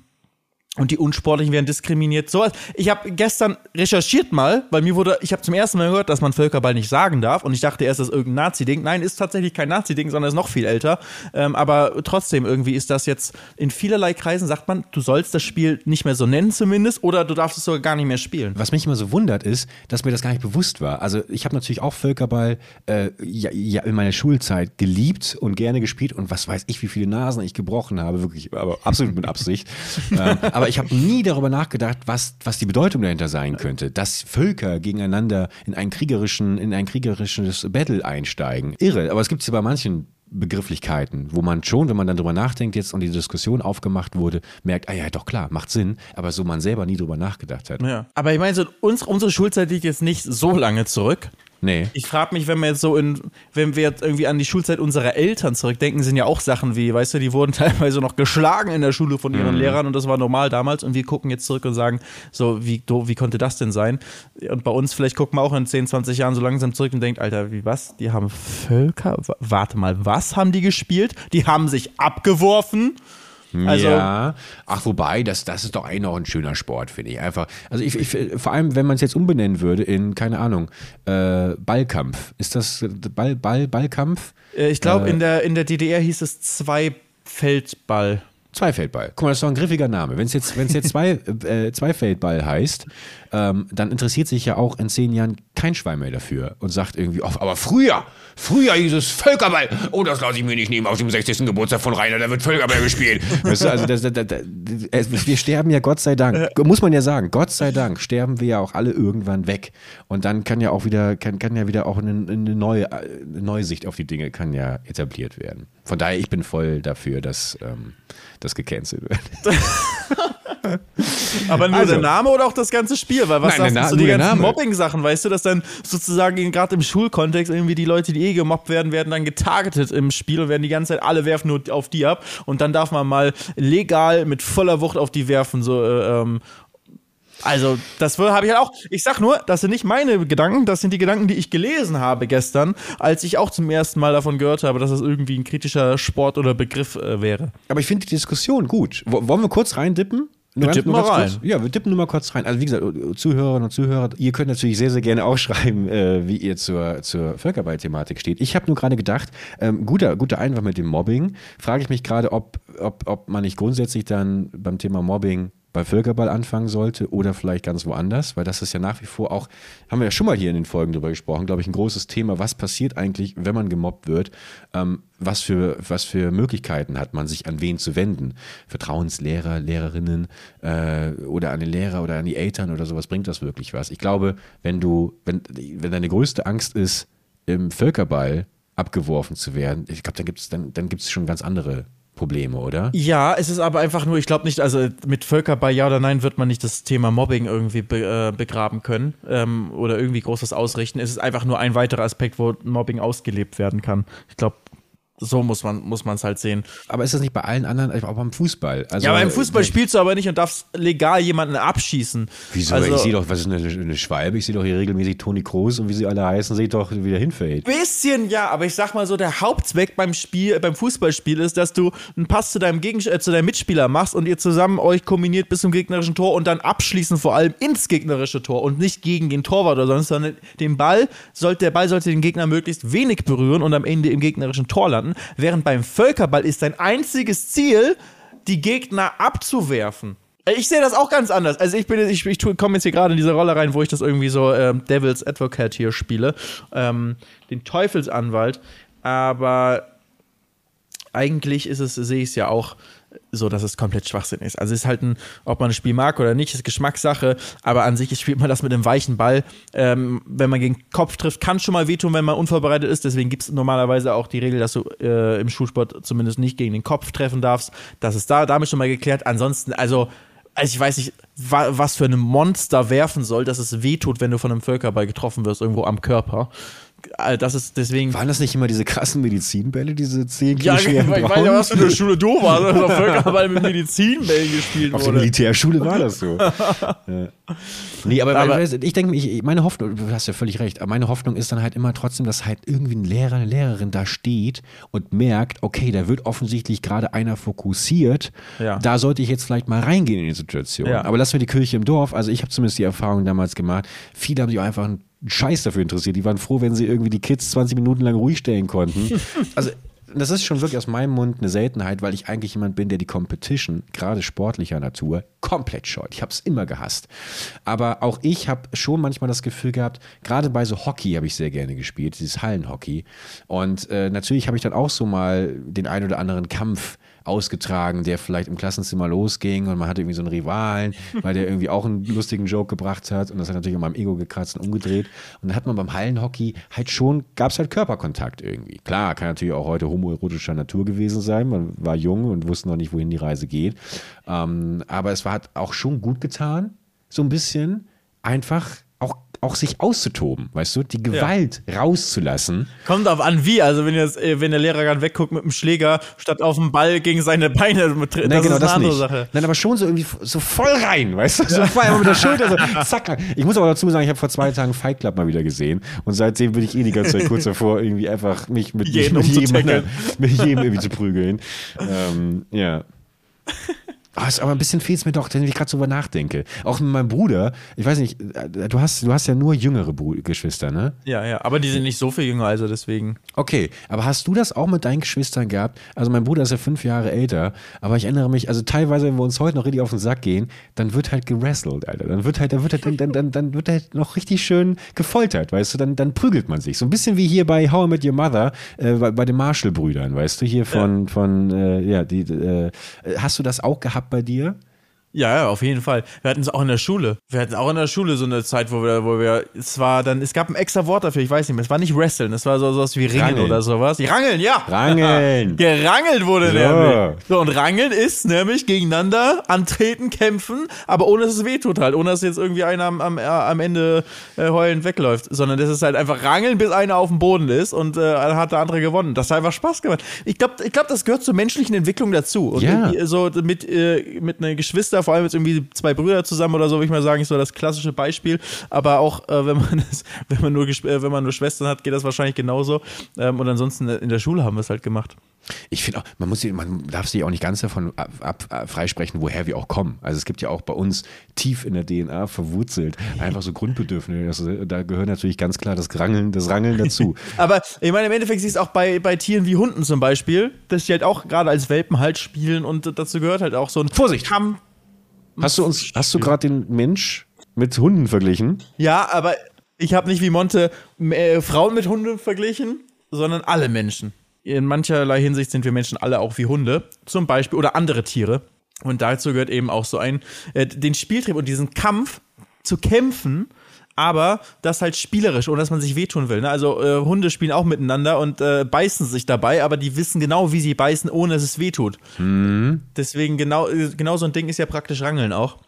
und die Unsportlichen werden diskriminiert. So, ich habe gestern recherchiert mal, weil mir wurde, ich habe zum ersten Mal gehört, dass man Völkerball nicht sagen darf und ich dachte erst, das ist irgendein Nazi-Ding. Nein, ist tatsächlich kein Nazi-Ding, sondern ist noch viel älter. Ähm, aber trotzdem irgendwie ist das jetzt in vielerlei Kreisen sagt man, du sollst das Spiel nicht mehr so nennen zumindest oder du darfst es sogar gar nicht mehr spielen. Was mich immer so wundert, ist, dass mir das gar nicht bewusst war. Also ich habe natürlich auch Völkerball äh, ja, ja, in meiner Schulzeit geliebt und gerne gespielt und was weiß ich, wie viele Nasen ich gebrochen habe, wirklich, aber absolut mit Absicht. ähm, aber ich habe nie darüber nachgedacht, was, was die Bedeutung dahinter sein könnte, dass Völker gegeneinander in einen kriegerischen, in ein kriegerisches Battle einsteigen. Irre, aber es gibt es ja bei manchen Begrifflichkeiten, wo man schon, wenn man dann drüber nachdenkt jetzt und die Diskussion aufgemacht wurde, merkt, ah ja, doch klar, macht Sinn, aber so man selber nie drüber nachgedacht hat. Ja. Aber ich meine, so uns, unsere Schulzeit liegt jetzt nicht so lange zurück. Nee. Ich frage mich, wenn wir jetzt so in, wenn wir jetzt irgendwie an die Schulzeit unserer Eltern zurückdenken, sind ja auch Sachen wie, weißt du, die wurden teilweise noch geschlagen in der Schule von ihren Lehrern und das war normal damals und wir gucken jetzt zurück und sagen, so, wie, wie konnte das denn sein? Und bei uns, vielleicht gucken wir auch in 10, 20 Jahren so langsam zurück und denkt, Alter, wie was? Die haben Völker, wa- warte mal, was haben die gespielt? Die haben sich abgeworfen. Also, ja, ach wobei, das, das ist doch eigentlich noch ein schöner Sport, finde ich. Einfach, also ich, ich vor allem, wenn man es jetzt umbenennen würde in, keine Ahnung, äh, Ballkampf. Ist das Ball, Ball, Ballkampf? äh, ich glaube, in, der, in der DDR hieß es Zweifeldball. Zweifeldball. Guck mal, das ist doch ein griffiger Name. Wenn es jetzt, wenn es jetzt zwei, äh, Zweifeldball heißt, ähm, dann interessiert sich ja auch in zehn Jahren kein Schwein mehr dafür und sagt irgendwie, oh, aber früher, früher hieß es Völkerball. Oh, das lasse ich mir nicht nehmen auf dem 60. Geburtstag von Rainer, da wird Völkerball gespielt. Weißt du, also das, das, das, wir sterben ja Gott sei Dank, muss man ja sagen, Gott sei Dank sterben wir ja auch alle irgendwann weg. Und dann kann ja auch wieder, kann, kann ja wieder auch eine, eine, neue, eine neue Sicht auf die Dinge kann ja etabliert werden. Von daher, ich bin voll dafür, dass ähm, das gecancelt wird. Aber nur Also. der Name oder auch das ganze Spiel? Weil was Nein, sagst du der ganzen. Mobbing-Sachen, weißt du, dass dann sozusagen gerade im Schulkontext irgendwie die Leute, die eh gemobbt werden, werden dann getargetet im Spiel und werden die ganze Zeit, alle werfen nur auf die ab und dann darf man mal legal mit voller Wucht auf die werfen, so, äh, ähm, also, das habe ich halt auch. Ich sag nur, das sind nicht meine Gedanken, das sind die Gedanken, die ich gelesen habe gestern, als ich auch zum ersten Mal davon gehört habe, dass das irgendwie ein kritischer Sport oder Begriff äh, wäre. Aber ich finde die Diskussion gut. Wo- Wollen wir kurz reindippen? Nur ganz- dippen mal rein. Kurz? Ja, wir dippen nur mal kurz rein. Also wie gesagt, Zuhörerinnen und Zuhörer, ihr könnt natürlich sehr, sehr gerne auch schreiben, äh, wie ihr zur, zur Völkerball-Thematik steht. Ich habe nur gerade gedacht, ähm, guter, guter Einwand mit dem Mobbing. Frage ich mich gerade, ob, ob, ob man nicht grundsätzlich dann beim Thema Mobbing bei Völkerball anfangen sollte oder vielleicht ganz woanders, weil das ist ja nach wie vor auch, haben wir ja schon mal hier in den Folgen drüber gesprochen, glaube ich, ein großes Thema. Was passiert eigentlich, wenn man gemobbt wird? Ähm, was, für, was für Möglichkeiten hat man, sich an wen zu wenden? Vertrauenslehrer, Lehrerinnen äh, oder an den Lehrer oder an die Eltern oder sowas, bringt das wirklich was? Ich glaube, wenn du, wenn, wenn deine größte Angst ist, im Völkerball abgeworfen zu werden, ich glaube, dann gibt es dann, dann gibt's schon ganz andere Probleme, oder? Ja, es ist aber einfach nur, ich glaube nicht, also mit Völkerball ja oder nein wird man nicht das Thema Mobbing irgendwie be, äh, begraben können ähm, oder irgendwie großes ausrichten. Es ist einfach nur ein weiterer Aspekt, wo Mobbing ausgelebt werden kann. Ich glaube, So muss man muss man es halt sehen. Aber ist das nicht bei allen anderen, auch beim Fußball? Also, ja, beim Fußball spielst du aber nicht und darfst legal jemanden abschießen. Wieso? Also, ich sehe doch, was ist eine, eine Schwalbe? Ich sehe doch hier regelmäßig Toni Kroos und wie sie alle heißen, sehe ich doch, wie der hinfällt. Bisschen ja, aber ich sag mal so, der Hauptzweck beim Spiel, beim Fußballspiel ist, dass du einen Pass zu deinem, Gegen äh, zu deinem Mitspieler machst und ihr zusammen euch kombiniert bis zum gegnerischen Tor und dann abschließen vor allem ins gegnerische Tor und nicht gegen den Torwart oder sonst, sondern den Ball sollte, der Ball sollte den Gegner möglichst wenig berühren und am Ende im gegnerischen Tor landen, während beim Völkerball ist dein einziges Ziel, die Gegner abzuwerfen. Äh, Ich sehe das auch ganz anders. Also ich bin ich, ich komme jetzt hier gerade in diese Rolle rein, wo ich das irgendwie so ähm, Devil's Advocate hier spiele, ähm, den Teufelsanwalt. Aber eigentlich ist es, sehe ich es ja auch so, dass es komplett Schwachsinn ist. Also es ist halt ein, ob man ein Spiel mag oder nicht, ist Geschmackssache, aber an sich spielt man das mit einem weichen Ball. Ähm, wenn man gegen den Kopf trifft, kann schon mal wehtun, wenn man unvorbereitet ist. Deswegen gibt es normalerweise auch die Regel, dass du äh, im Schulsport zumindest nicht gegen den Kopf treffen darfst. Das ist da damit schon mal geklärt. Ansonsten, also also ich weiß nicht, wa was für ein Monster werfen soll, dass es wehtut, wenn du von einem Völkerball getroffen wirst, irgendwo am Körper. Äh, Das ist deswegen. Waren das nicht immer diese krassen Medizinbälle, diese 10 Kilo Ja, ich schweren weiß Braunen? ja, was für eine Schule du warst, dass auf Völkerball mit Medizinbällen gespielt Auf der wurde. Militärschule war das so. ja. Nee, aber, Aber- ich, ich denke, ich, meine Hoffnung, du hast ja völlig recht, aber meine Hoffnung ist dann halt immer trotzdem, dass halt irgendwie ein Lehrer, eine Lehrerin da steht und merkt, okay, da wird offensichtlich gerade einer fokussiert, Ja. da sollte ich jetzt vielleicht mal reingehen in die Situation. Ja. Aber lassen wir die Kirche im Dorf, also ich habe zumindest die Erfahrung damals gemacht, viele haben sich auch einfach einen Scheiß dafür interessiert, die waren froh, wenn sie irgendwie die Kids 20 Minuten lang ruhig stellen konnten. also das ist schon wirklich aus meinem Mund eine Seltenheit, weil ich eigentlich jemand bin, der die Competition, gerade sportlicher Natur, komplett scheut. Ich habe es immer gehasst. Aber auch ich habe schon manchmal das Gefühl gehabt, gerade bei so Hockey habe ich sehr gerne gespielt, dieses Hallenhockey. Und äh, natürlich habe ich dann auch so mal den ein oder anderen Kampf ausgetragen, der vielleicht im Klassenzimmer losging und man hatte irgendwie so einen Rivalen, weil der irgendwie auch einen lustigen Joke gebracht hat und das hat natürlich an meinem Ego gekratzt und umgedreht. Und dann hat man beim Hallenhockey halt schon, gab es halt Körperkontakt irgendwie. Klar, kann natürlich auch heute homoerotischer Natur gewesen sein. Man war jung und wusste noch nicht, wohin die Reise geht. Ähm, aber es war hat auch schon gut getan, so ein bisschen einfach auch, sich auszutoben, weißt du, die Gewalt rauszulassen. Kommt auf an, wie. Also, wenn, jetzt, äh, wenn der Lehrer gerade wegguckt mit dem Schläger, statt auf den Ball gegen seine Beine tritt, Nein, das genau ist eine das andere nicht. Sache. Nein, aber schon so irgendwie so voll rein, weißt du? So voll einfach mit der Schulter, so zack. Ich muss aber dazu sagen, ich habe vor zwei Tagen Fight Club mal wieder gesehen und seitdem bin ich eh die ganze Zeit kurz davor, irgendwie einfach mich mit, Jeden mit, jedem, mit jedem irgendwie zu prügeln. Ähm, ja. Ah, ist aber ein bisschen fehlt es mir doch, wenn ich gerade so drüber nachdenke. Auch mit meinem Bruder, ich weiß nicht, äh, du hast, du hast ja nur jüngere Geschwister, ne? Ja, ja. Aber die sind nicht so viel jünger, also deswegen. Okay, aber hast du das auch mit deinen Geschwistern gehabt? Also mein Bruder ist ja fünf Jahre älter, aber ich erinnere mich, also teilweise, wenn wir uns heute noch richtig auf den Sack gehen, dann wird halt gerasselt, Alter. Dann wird halt, dann wird halt, dann, dann, dann, dann wird halt noch richtig schön gefoltert, weißt du? Dann, dann prügelt man sich. So ein bisschen wie hier bei How I Met Your Mother, äh, bei, bei den Marshall-Brüdern, weißt du? Hier von, von, äh, ja, die, äh, hast du das auch gehabt bei dir? Ja, ja, auf jeden Fall. Wir hatten es auch in der Schule. Wir hatten auch in der Schule so eine Zeit, wo wir, wo wir, es war dann, es gab ein extra Wort dafür, ich weiß nicht mehr, es war nicht Wrestlen, es war so sowas wie Ringen Rangeln. oder sowas. Rangeln, ja. Rangeln. Gerangelt wurde So. nämlich. So, und Rangeln ist nämlich gegeneinander antreten, kämpfen, aber ohne dass es wehtut halt, ohne dass jetzt irgendwie einer am, am, äh, am Ende äh, heulend wegläuft, sondern das ist halt einfach Rangeln, bis einer auf dem Boden ist und äh, dann hat der andere gewonnen. Das hat einfach Spaß gemacht. Ich glaube, ich glaub, das gehört zur menschlichen Entwicklung dazu. Und Ja. so mit, äh, mit einer Geschwister, vor allem jetzt irgendwie zwei Brüder zusammen oder so, würde ich mal sagen, ist so das klassische Beispiel. Aber auch äh, wenn man das, wenn man nur äh, wenn man nur Schwestern hat, geht das wahrscheinlich genauso. Ähm, und ansonsten äh, in der Schule haben wir es halt gemacht. Ich finde auch, man muss man darf sich auch nicht ganz davon ab, ab, ab, freisprechen, woher wir auch kommen. Also es gibt ja auch bei uns tief in der DNA verwurzelt einfach so Grundbedürfnisse. Also da gehört natürlich ganz klar das Rangeln, das Rangeln dazu. Aber ich meine, im Endeffekt siehst du auch bei, bei Tieren wie Hunden zum Beispiel, dass die halt auch gerade als Welpen halt spielen und dazu gehört halt auch so ein Vorsicht! Kampf. Hast du uns, hast du gerade den Mensch mit Hunden verglichen? Ja, aber ich habe nicht wie Monte äh, Frauen mit Hunden verglichen, sondern alle Menschen. In mancherlei Hinsicht sind wir Menschen alle auch wie Hunde, zum Beispiel, oder andere Tiere. Und dazu gehört eben auch so ein, äh, den Spieltrieb und diesen Kampf zu kämpfen, aber das halt spielerisch, ohne dass man sich wehtun will. Ne? Also äh, Hunde spielen auch miteinander und äh, beißen sich dabei, aber die wissen genau, wie sie beißen, ohne dass es wehtut. Deswegen genau, äh, genau so ein Ding ist ja praktisch Rangeln auch,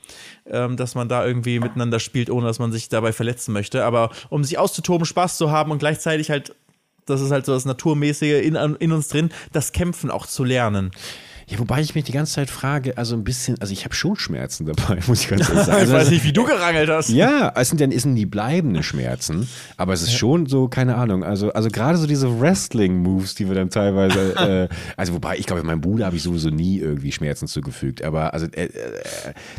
ähm, dass man da irgendwie miteinander spielt, ohne dass man sich dabei verletzen möchte. Aber um sich auszutoben, Spaß zu haben und gleichzeitig halt das ist halt so das Naturmäßige in, in uns drin, das Kämpfen auch zu lernen. Ja, wobei ich mich die ganze Zeit frage, also ein bisschen, also ich habe schon Schmerzen dabei, muss ich ganz ehrlich sagen. Also, ich weiß nicht, wie du gerangelt hast. Ja, es sind es sind die bleibenden Schmerzen, aber es ist schon so, keine Ahnung, also, also gerade so diese Wrestling-Moves, die wir dann teilweise, äh, also wobei, ich glaube, meinem Bruder habe ich sowieso nie irgendwie Schmerzen zugefügt, aber also äh, äh,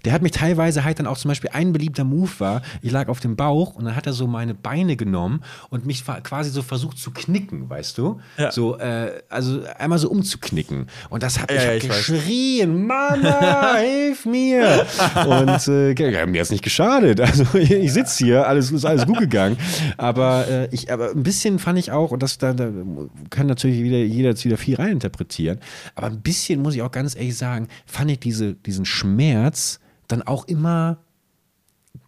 der hat mich teilweise halt dann auch zum Beispiel, ein beliebter Move war, ich lag auf dem Bauch und dann hat er so meine Beine genommen und mich quasi so versucht zu knicken, weißt du? Ja. So, äh, also einmal so umzuknicken und das hat mich ja, geschrien, Mama, hilf mir. Und äh, mir hat es nicht geschadet. Also ich sitze hier, alles ist alles gut gegangen. Aber äh, ich, aber ein bisschen fand ich auch, und das da, da kann natürlich wieder jeder jetzt wieder viel reininterpretieren, aber ein bisschen muss ich auch ganz ehrlich sagen, fand ich diese, diesen Schmerz dann auch immer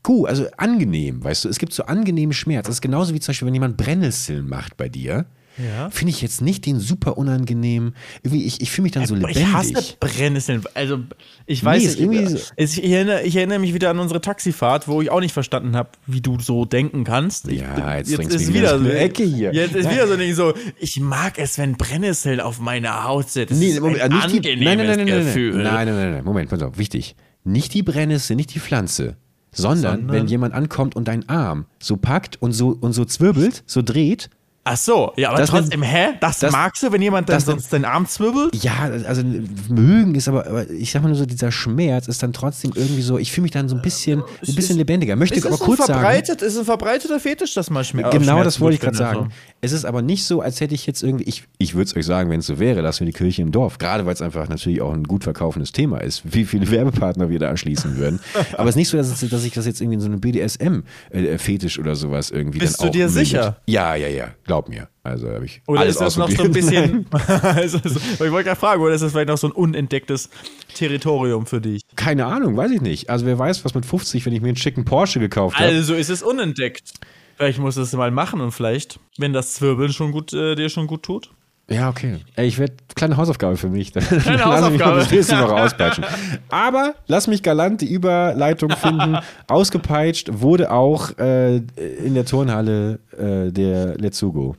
gut, also angenehm, weißt du, es gibt so angenehme Schmerz. Das ist genauso wie zum Beispiel, wenn jemand Brennnesseln macht bei dir ja. finde ich jetzt nicht den super unangenehm. Irgendwie, ich, ich fühle mich dann so lebendig. Ich hasse Brennnesseln. Also, ich weiß nee, nicht. Irgendwie so ich, erinnere, ich, erinnere, mich wieder an unsere Taxifahrt, wo ich auch nicht verstanden habe, wie du so denken kannst. Ich, ja, jetzt, jetzt ist wieder so eine Ecke hier. Jetzt ist ja. wieder so, ein so, ich mag es, wenn Brennnesseln auf meine Haut. Das nee, Moment, ein nicht die, nein, nein, nein, Gefühl. Nein, nein, nein, nein, Moment, pass auf, wichtig. Nicht die Brennnessel, nicht die Pflanze. Sondern, sondern, wenn jemand ankommt und deinen Arm so packt und so, und so zwirbelt, so dreht Ach so, ja, aber das trotzdem, man, hä? Das, das, magst du, wenn jemand dann sonst den Arm zwirbelt? Ja, also mögen ist aber, aber, ich sag mal nur so, dieser Schmerz ist dann trotzdem irgendwie so, ich fühle mich dann so ein bisschen, ein bisschen lebendiger. Möchte ist aber kurz sagen. Ist ein verbreiteter Fetisch, dass man Schmerz Genau das wollte ich gerade sagen. So. Es ist aber nicht so, als hätte ich jetzt irgendwie, ich, ich würde es euch sagen, wenn es so wäre, lassen wir die Kirche im Dorf. Gerade weil es einfach natürlich auch ein gut verkaufendes Thema ist, wie viele Werbepartner wir da anschließen würden. aber es ist nicht so, dass, dass ich das jetzt irgendwie in so einem BDSM-Fetisch äh, oder sowas irgendwie Bist dann auch du dir sicher? Ja, ja, ja, glaub mir. Also habe ich. Oder ist das noch so ein bisschen. also, ich wollte gerade fragen, oder ist das vielleicht noch so ein unentdecktes Territorium für dich? Keine Ahnung, weiß ich nicht. Also wer weiß, was mit 50, wenn ich mir einen schicken Porsche gekauft habe. Also ist es unentdeckt. Vielleicht musst du es mal machen und vielleicht, wenn das Zwirbeln schon gut, äh, dir schon gut tut. Ja, okay. Ey, ich werde kleine Hausaufgabe für mich. Kleine Hausaufgabe. Lass mich das nächste Woche auspeitschen. Aber lass mich galant die Überleitung finden. Ausgepeitscht wurde auch äh, in der Turnhalle äh, der Letzugo.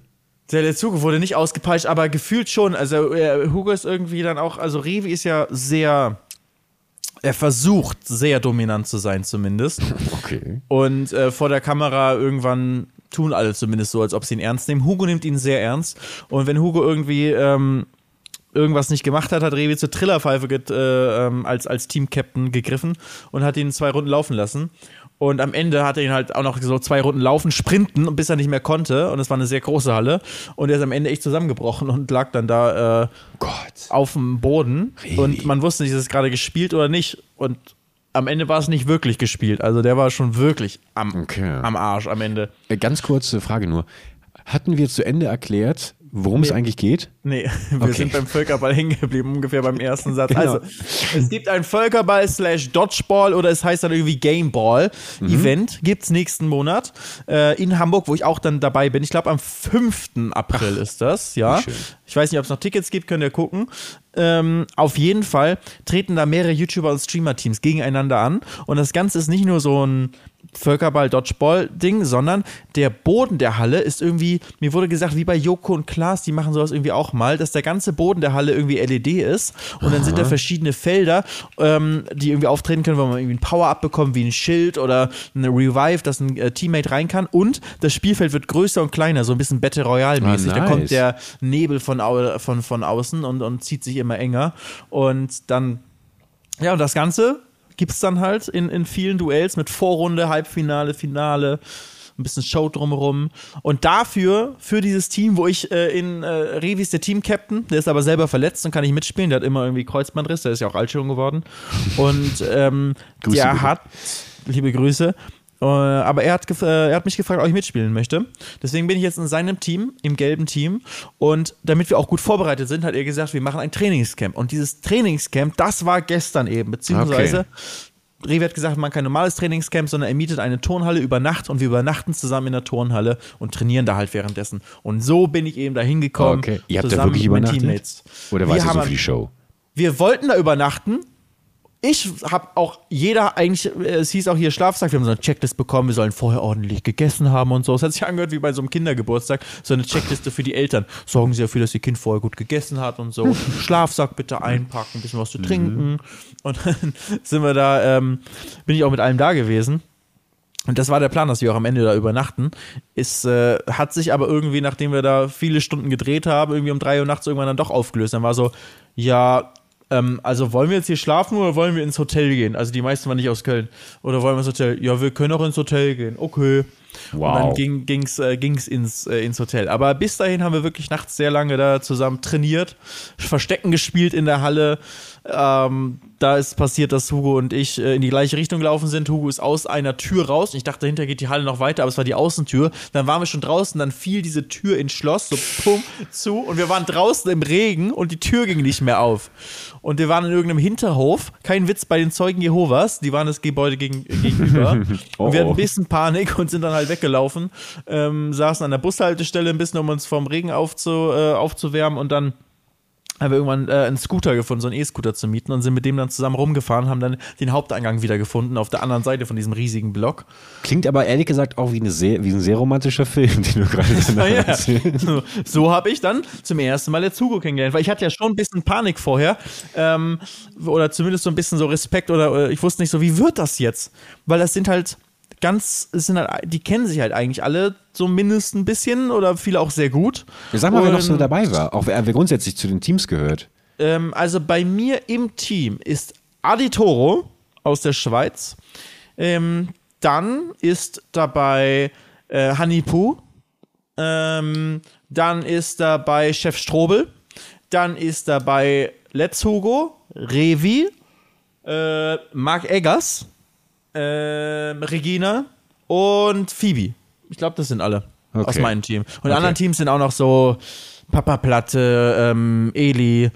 Der Lezugo wurde nicht ausgepeitscht, aber gefühlt schon. Also äh, Hugo ist irgendwie dann auch, also Revi ist ja sehr, er versucht sehr dominant zu sein zumindest. Okay. Und äh, vor der Kamera irgendwann tun alle zumindest so, als ob sie ihn ernst nehmen. Hugo nimmt ihn sehr ernst. Und wenn Hugo irgendwie ähm, irgendwas nicht gemacht hat, hat Revi zur Trillerpfeife äh, ähm, als, als Team-Captain gegriffen und hat ihn zwei Runden laufen lassen. Und am Ende hat er ihn halt auch noch so zwei Runden laufen, sprinten, bis er nicht mehr konnte. Und es war eine sehr große Halle. Und er ist am Ende echt zusammengebrochen und lag dann da äh, auf dem Boden. Really? Und man wusste nicht, ist es gerade gespielt oder nicht. Und am Ende war es nicht wirklich gespielt. Also der war schon wirklich am, okay. am Arsch am Ende. Äh, ganz kurze Frage nur. Hatten wir zu Ende erklärt, worum nee. es eigentlich geht? Nee, wir okay. sind beim Völkerball hängen geblieben, ungefähr beim ersten Satz. Genau. Also, es gibt ein Völkerball slash Dodgeball oder es heißt dann irgendwie Gameball mhm. Event, gibt es nächsten Monat äh, in Hamburg, wo ich auch dann dabei bin. Ich glaube, am 5. April Ach, ist das, ja. Ich weiß nicht, ob es noch Tickets gibt, könnt ihr gucken. Ähm, auf jeden Fall treten da mehrere YouTuber und Streamer-Teams gegeneinander an. Und das Ganze ist nicht nur so ein Völkerball-Dodgeball-Ding, sondern der Boden der Halle ist irgendwie, mir wurde gesagt, wie bei Joko und Klaas, die machen sowas irgendwie auch mal, dass der ganze Boden der Halle irgendwie LED ist und dann sind da verschiedene Felder, ähm, die irgendwie auftreten können, wo man irgendwie ein Power-Up bekommt, wie ein Schild oder eine Revive, dass ein äh, Teammate rein kann und das Spielfeld wird größer und kleiner, so ein bisschen Battle Royale-mäßig. Ah, nice. Da kommt der Nebel von, von, von außen und, und zieht sich immer enger und dann ja, und das Ganze gibt es dann halt in, in vielen Duells mit Vorrunde, Halbfinale, Finale, ein bisschen Show drumherum. Und dafür, für dieses Team, wo ich äh, in äh, Revi ist der Team-Captain, der ist aber selber verletzt und kann nicht mitspielen, der hat immer irgendwie Kreuzbandriss, der ist ja auch alt schon geworden. Und ähm, der bitte. hat, liebe Grüße, aber er hat, äh, er hat mich gefragt, ob ich mitspielen möchte. Deswegen bin ich jetzt in seinem Team, im gelben Team. Und damit wir auch gut vorbereitet sind, hat er gesagt, wir machen ein Trainingscamp. Und dieses Trainingscamp, das war gestern eben. Beziehungsweise, okay. Rewe hat gesagt, man kein normales Trainingscamp, sondern er mietet eine Turnhalle über Nacht und wir übernachten zusammen in der Turnhalle und trainieren da halt währenddessen. Und so bin ich eben da hingekommen. Okay. Ihr habt da wirklich übernachtet? Teammates. Oder war es so für die Show? Wir wollten da übernachten ich habe auch jeder eigentlich, äh, es hieß auch hier Schlafsack, wir haben so eine Checklist bekommen, wir sollen vorher ordentlich gegessen haben und so. Es hat sich angehört wie bei so einem Kindergeburtstag, so eine Checkliste für die Eltern. Sorgen Sie dafür, dass Ihr Kind vorher gut gegessen hat und so. Schlafsack bitte einpacken, ein bisschen was zu trinken. Und dann sind wir da, ähm, bin ich auch mit allem da gewesen. Und das war der Plan, dass wir auch am Ende da übernachten. Es äh, hat sich aber irgendwie, nachdem wir da viele Stunden gedreht haben, irgendwie um drei Uhr nachts irgendwann dann doch aufgelöst. Dann war so, ja, ähm, also wollen wir jetzt hier schlafen oder wollen wir ins Hotel gehen? Also die meisten waren nicht aus Köln. Oder wollen wir ins Hotel? Ja, wir können auch ins Hotel gehen. Okay. Wow. Und dann ging, ging's, äh, ging's ins, äh, ins Hotel. Aber bis dahin haben wir wirklich nachts sehr lange da zusammen trainiert, Verstecken gespielt in der Halle. Ähm, da ist passiert, dass Hugo und ich äh, in die gleiche Richtung gelaufen sind. Hugo ist aus einer Tür raus. Ich dachte, dahinter geht die Halle noch weiter, aber es war die Außentür. Dann waren wir schon draußen, dann fiel diese Tür ins Schloss, so pum, zu. Und wir waren draußen im Regen und die Tür ging nicht mehr auf. Und wir waren in irgendeinem Hinterhof. Kein Witz bei den Zeugen Jehovas. Die waren das Gebäude gegen, gegenüber. Oh, und wir hatten ein bisschen Panik und sind dann halt weggelaufen. Ähm, saßen an der Bushaltestelle ein bisschen, um uns vom Regen aufzu, äh, aufzuwärmen und dann haben wir irgendwann äh, einen Scooter gefunden, so einen E-Scooter zu mieten und sind mit dem dann zusammen rumgefahren, haben dann den Haupteingang wieder gefunden auf der anderen Seite von diesem riesigen Block. Klingt aber ehrlich gesagt auch wie, eine sehr, wie ein sehr romantischer Film, den du gerade ja. erzählst. So, so habe ich dann zum ersten Mal jetzt Hugo kennengelernt, weil ich hatte ja schon ein bisschen Panik vorher ähm, oder zumindest so ein bisschen so Respekt oder, oder ich wusste nicht so, wie wird das jetzt? Weil das sind halt ganz, es sind halt, die kennen sich halt eigentlich alle so mindestens ein bisschen oder viele auch sehr gut. Sag mal, wer noch Und- so dabei war, auch wer, wer grundsätzlich zu den Teams gehört. Ähm, also bei mir im Team ist Adi Toro aus der Schweiz. Ähm, dann ist dabei äh, Hani Pu. Ähm, dann ist dabei Chef Strobel. Dann ist dabei Let's Hugo, Revi, äh, Mark Eggers, ähm, Regina und Phoebe. Ich glaube, das sind alle aus Okay. meinem Team. Und Okay. anderen Teams sind auch noch so Papa Platte, ähm, Eli,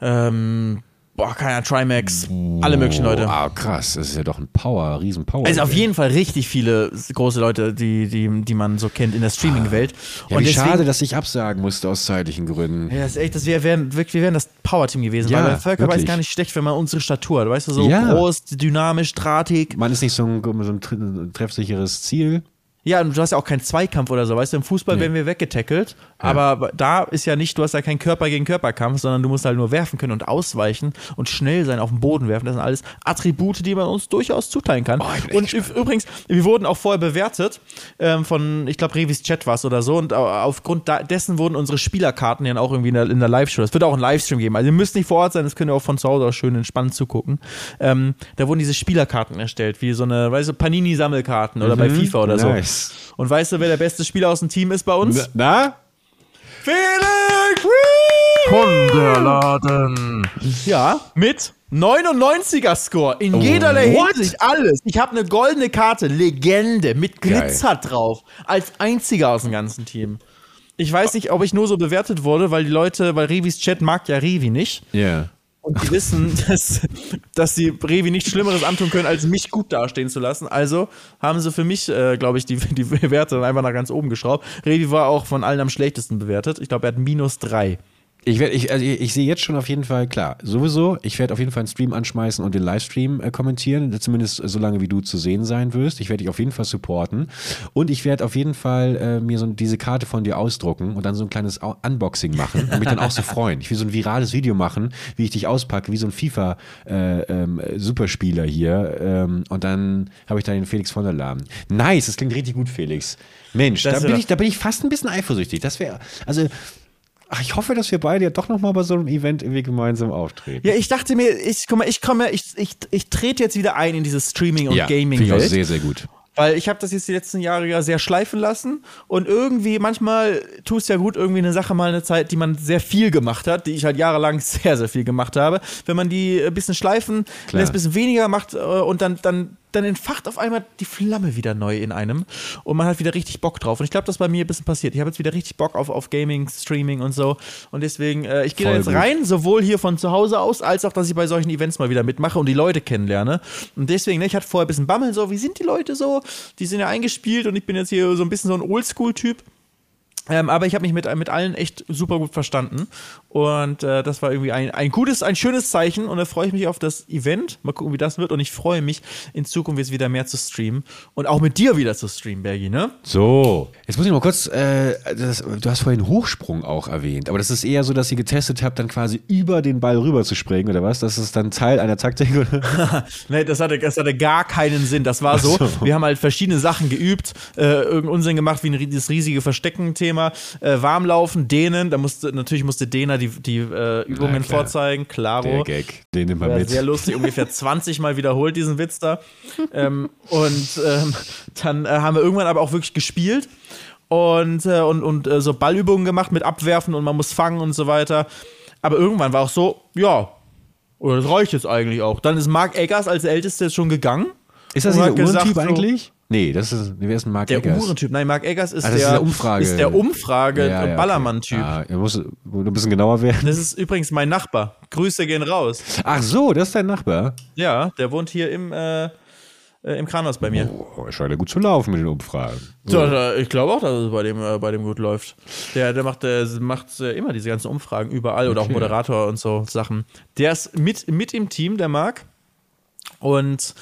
ähm, boah, keiner, Trimax, alle möglichen Leute. Ah, krass, das ist ja doch ein Power, riesen Power. Also auf jeden Fall richtig viele große Leute, die, die, die man so kennt in der Streaming-Welt. Ja, wie schade, dass ich absagen musste aus zeitlichen Gründen. Ja, das ist echt, das wäre wär, wirklich, wir wären das Power-Team gewesen. Ja, weil der Völker wirklich. ist gar nicht schlecht, wenn man unsere Statur hat. Weißt du, so Ja. groß, dynamisch, drahtig. Man ist nicht so ein, so ein tre- treffsicheres Ziel. Ja, und du hast ja auch keinen Zweikampf oder so. Weißt du, im Fußball werden wir weggetackelt. Aber da ist ja nicht, du hast ja keinen Körper gegen Körperkampf, sondern du musst halt nur werfen können und ausweichen und schnell sein, auf den Boden werfen. Das sind alles Attribute, die man uns durchaus zuteilen kann. Oh, und üb- übrigens, wir wurden auch vorher bewertet ähm, von, ich glaube, Revis Chat war es oder so. Und au- aufgrund dessen wurden unsere Spielerkarten dann auch irgendwie in der, in der Live-Show. Es wird auch einen Livestream geben. Also ihr müsst nicht vor Ort sein, das könnt ihr auch von zu Hause aus schön entspannt zugucken. Ähm, da wurden diese Spielerkarten erstellt, wie so eine, weißt du, Panini-Sammelkarten oder bei FIFA oder so. Nice. Und weißt du, wer der beste Spieler aus dem Team ist bei uns? Na? Felix! Konterladen. Ja, mit 99er Score in jederlei What? Hinsicht alles. Ich habe eine goldene Karte, Legende mit Geil. Glitzer drauf, als einziger aus dem ganzen Team. Ich weiß nicht, ob ich nur so bewertet wurde, weil die Leute, weil Revis Chat mag ja Revi nicht. Ja. Und die wissen, dass, dass sie Revi nichts Schlimmeres antun können, als mich gut dastehen zu lassen. Also haben sie für mich, äh, glaube ich, die, die Werte einfach nach ganz oben geschraubt. Revi war auch von allen am schlechtesten bewertet. Ich glaube, er hat minus drei. Ich, werd, ich, also ich, ich sehe jetzt schon auf jeden Fall, klar, sowieso, ich werde auf jeden Fall einen Stream anschmeißen und den Livestream äh, kommentieren, zumindest so lange wie du zu sehen sein wirst. Ich werde dich auf jeden Fall supporten und ich werde auf jeden Fall äh, mir so diese Karte von dir ausdrucken und dann so ein kleines Unboxing machen und mich dann auch so freuen. Ich will so ein virales Video machen, wie ich dich auspacke, wie so ein FIFA äh, ähm, Superspieler hier ähm, und dann habe ich da den Felix von der Lahm. Nice, das klingt richtig gut, Felix. Mensch, Das da bin, ich, da bin ich fast ein bisschen eifersüchtig. Das wäre, also Ach, ich hoffe, dass wir beide ja doch noch mal bei so einem Event irgendwie gemeinsam auftreten. Ja, ich dachte mir, ich, guck mal, ich komme, ich, ich, ich trete jetzt wieder ein in dieses Streaming- und auch Gaming-Welt. sehr, sehr gut. Weil ich habe das jetzt die letzten Jahre ja sehr schleifen lassen und irgendwie, manchmal tut es ja gut, irgendwie eine Sache mal eine Zeit, die man sehr viel gemacht hat, die ich halt jahrelang sehr, sehr viel gemacht habe. Wenn man die ein bisschen schleifen Klar. lässt, ein bisschen weniger macht äh, und dann, dann, dann entfacht auf einmal die Flamme wieder neu in einem und man hat wieder richtig Bock drauf. Und ich glaube, das ist bei mir ein bisschen passiert. Ich habe jetzt wieder richtig Bock auf, auf Gaming, Streaming und so. Und deswegen, äh, ich gehe da jetzt gut. rein, sowohl hier von zu Hause aus, als auch, dass ich bei solchen Events mal wieder mitmache und die Leute kennenlerne. Und deswegen, ne, ich hatte vorher ein bisschen Bammel, so, wie sind die Leute so? Die sind ja eingespielt und ich bin jetzt hier so ein bisschen so ein Oldschool-Typ. Ähm, aber ich habe mich mit, mit allen echt super gut verstanden. Und äh, das war irgendwie ein, ein gutes, ein schönes Zeichen. Und da freue ich mich auf das Event. Mal gucken, wie das wird. Und ich freue mich, in Zukunft jetzt wieder mehr zu streamen. Und auch mit dir wieder zu streamen, Bergi, ne? So, jetzt muss ich mal kurz, äh, das, du hast vorhin Hochsprung auch erwähnt, aber das ist eher so, dass ihr getestet habt, dann quasi über den Ball rüber zu springen, oder was? Das ist dann Teil einer Taktik, oder? nee, das hatte, das hatte gar keinen Sinn. Das war so, so. wir haben halt verschiedene Sachen geübt, äh, irgendeinen Unsinn gemacht, wie ein, das riesige Verstecken-Thema Thema. Äh, Warmlaufen, dehnen, da musste, natürlich musste Dehner die, die äh, Übungen ja, vorzeigen, klaro. Der Gag, den nimmt man mit. Sehr lustig, ungefähr 20 Mal wiederholt diesen Witz da. ähm, und ähm, dann äh, haben wir irgendwann aber auch wirklich gespielt und, äh, und, und äh, so Ballübungen gemacht mit Abwerfen und man muss fangen und so weiter. Aber irgendwann war auch so, ja, oder das reicht jetzt eigentlich auch. Dann ist Mark Eggers als Älteste schon gegangen. Ist das dieser Uhrentyp so, eigentlich? Nee, das ist, wer ist ein Mark der Eggers? Der Uhrentyp. Nein, Mark Eggers ist, ah, der, ist der Umfrage. Ist der Umfrage ja, ja, Ballermann-Typ. Okay. Ah, musst du ein bisschen genauer werden. Das ist übrigens mein Nachbar. Grüße gehen raus. Ach so, das ist dein Nachbar? Ja, der wohnt hier im, äh, äh im Kranhaus bei mir. Oh, scheint ja gut zu laufen mit den Umfragen. Ja, ich glaube auch, dass es bei dem, äh, bei dem gut läuft. Der, der macht, der macht äh, immer diese ganzen Umfragen überall okay. oder auch Moderator und so Sachen. Der ist mit, mit im Team, der Marc. Und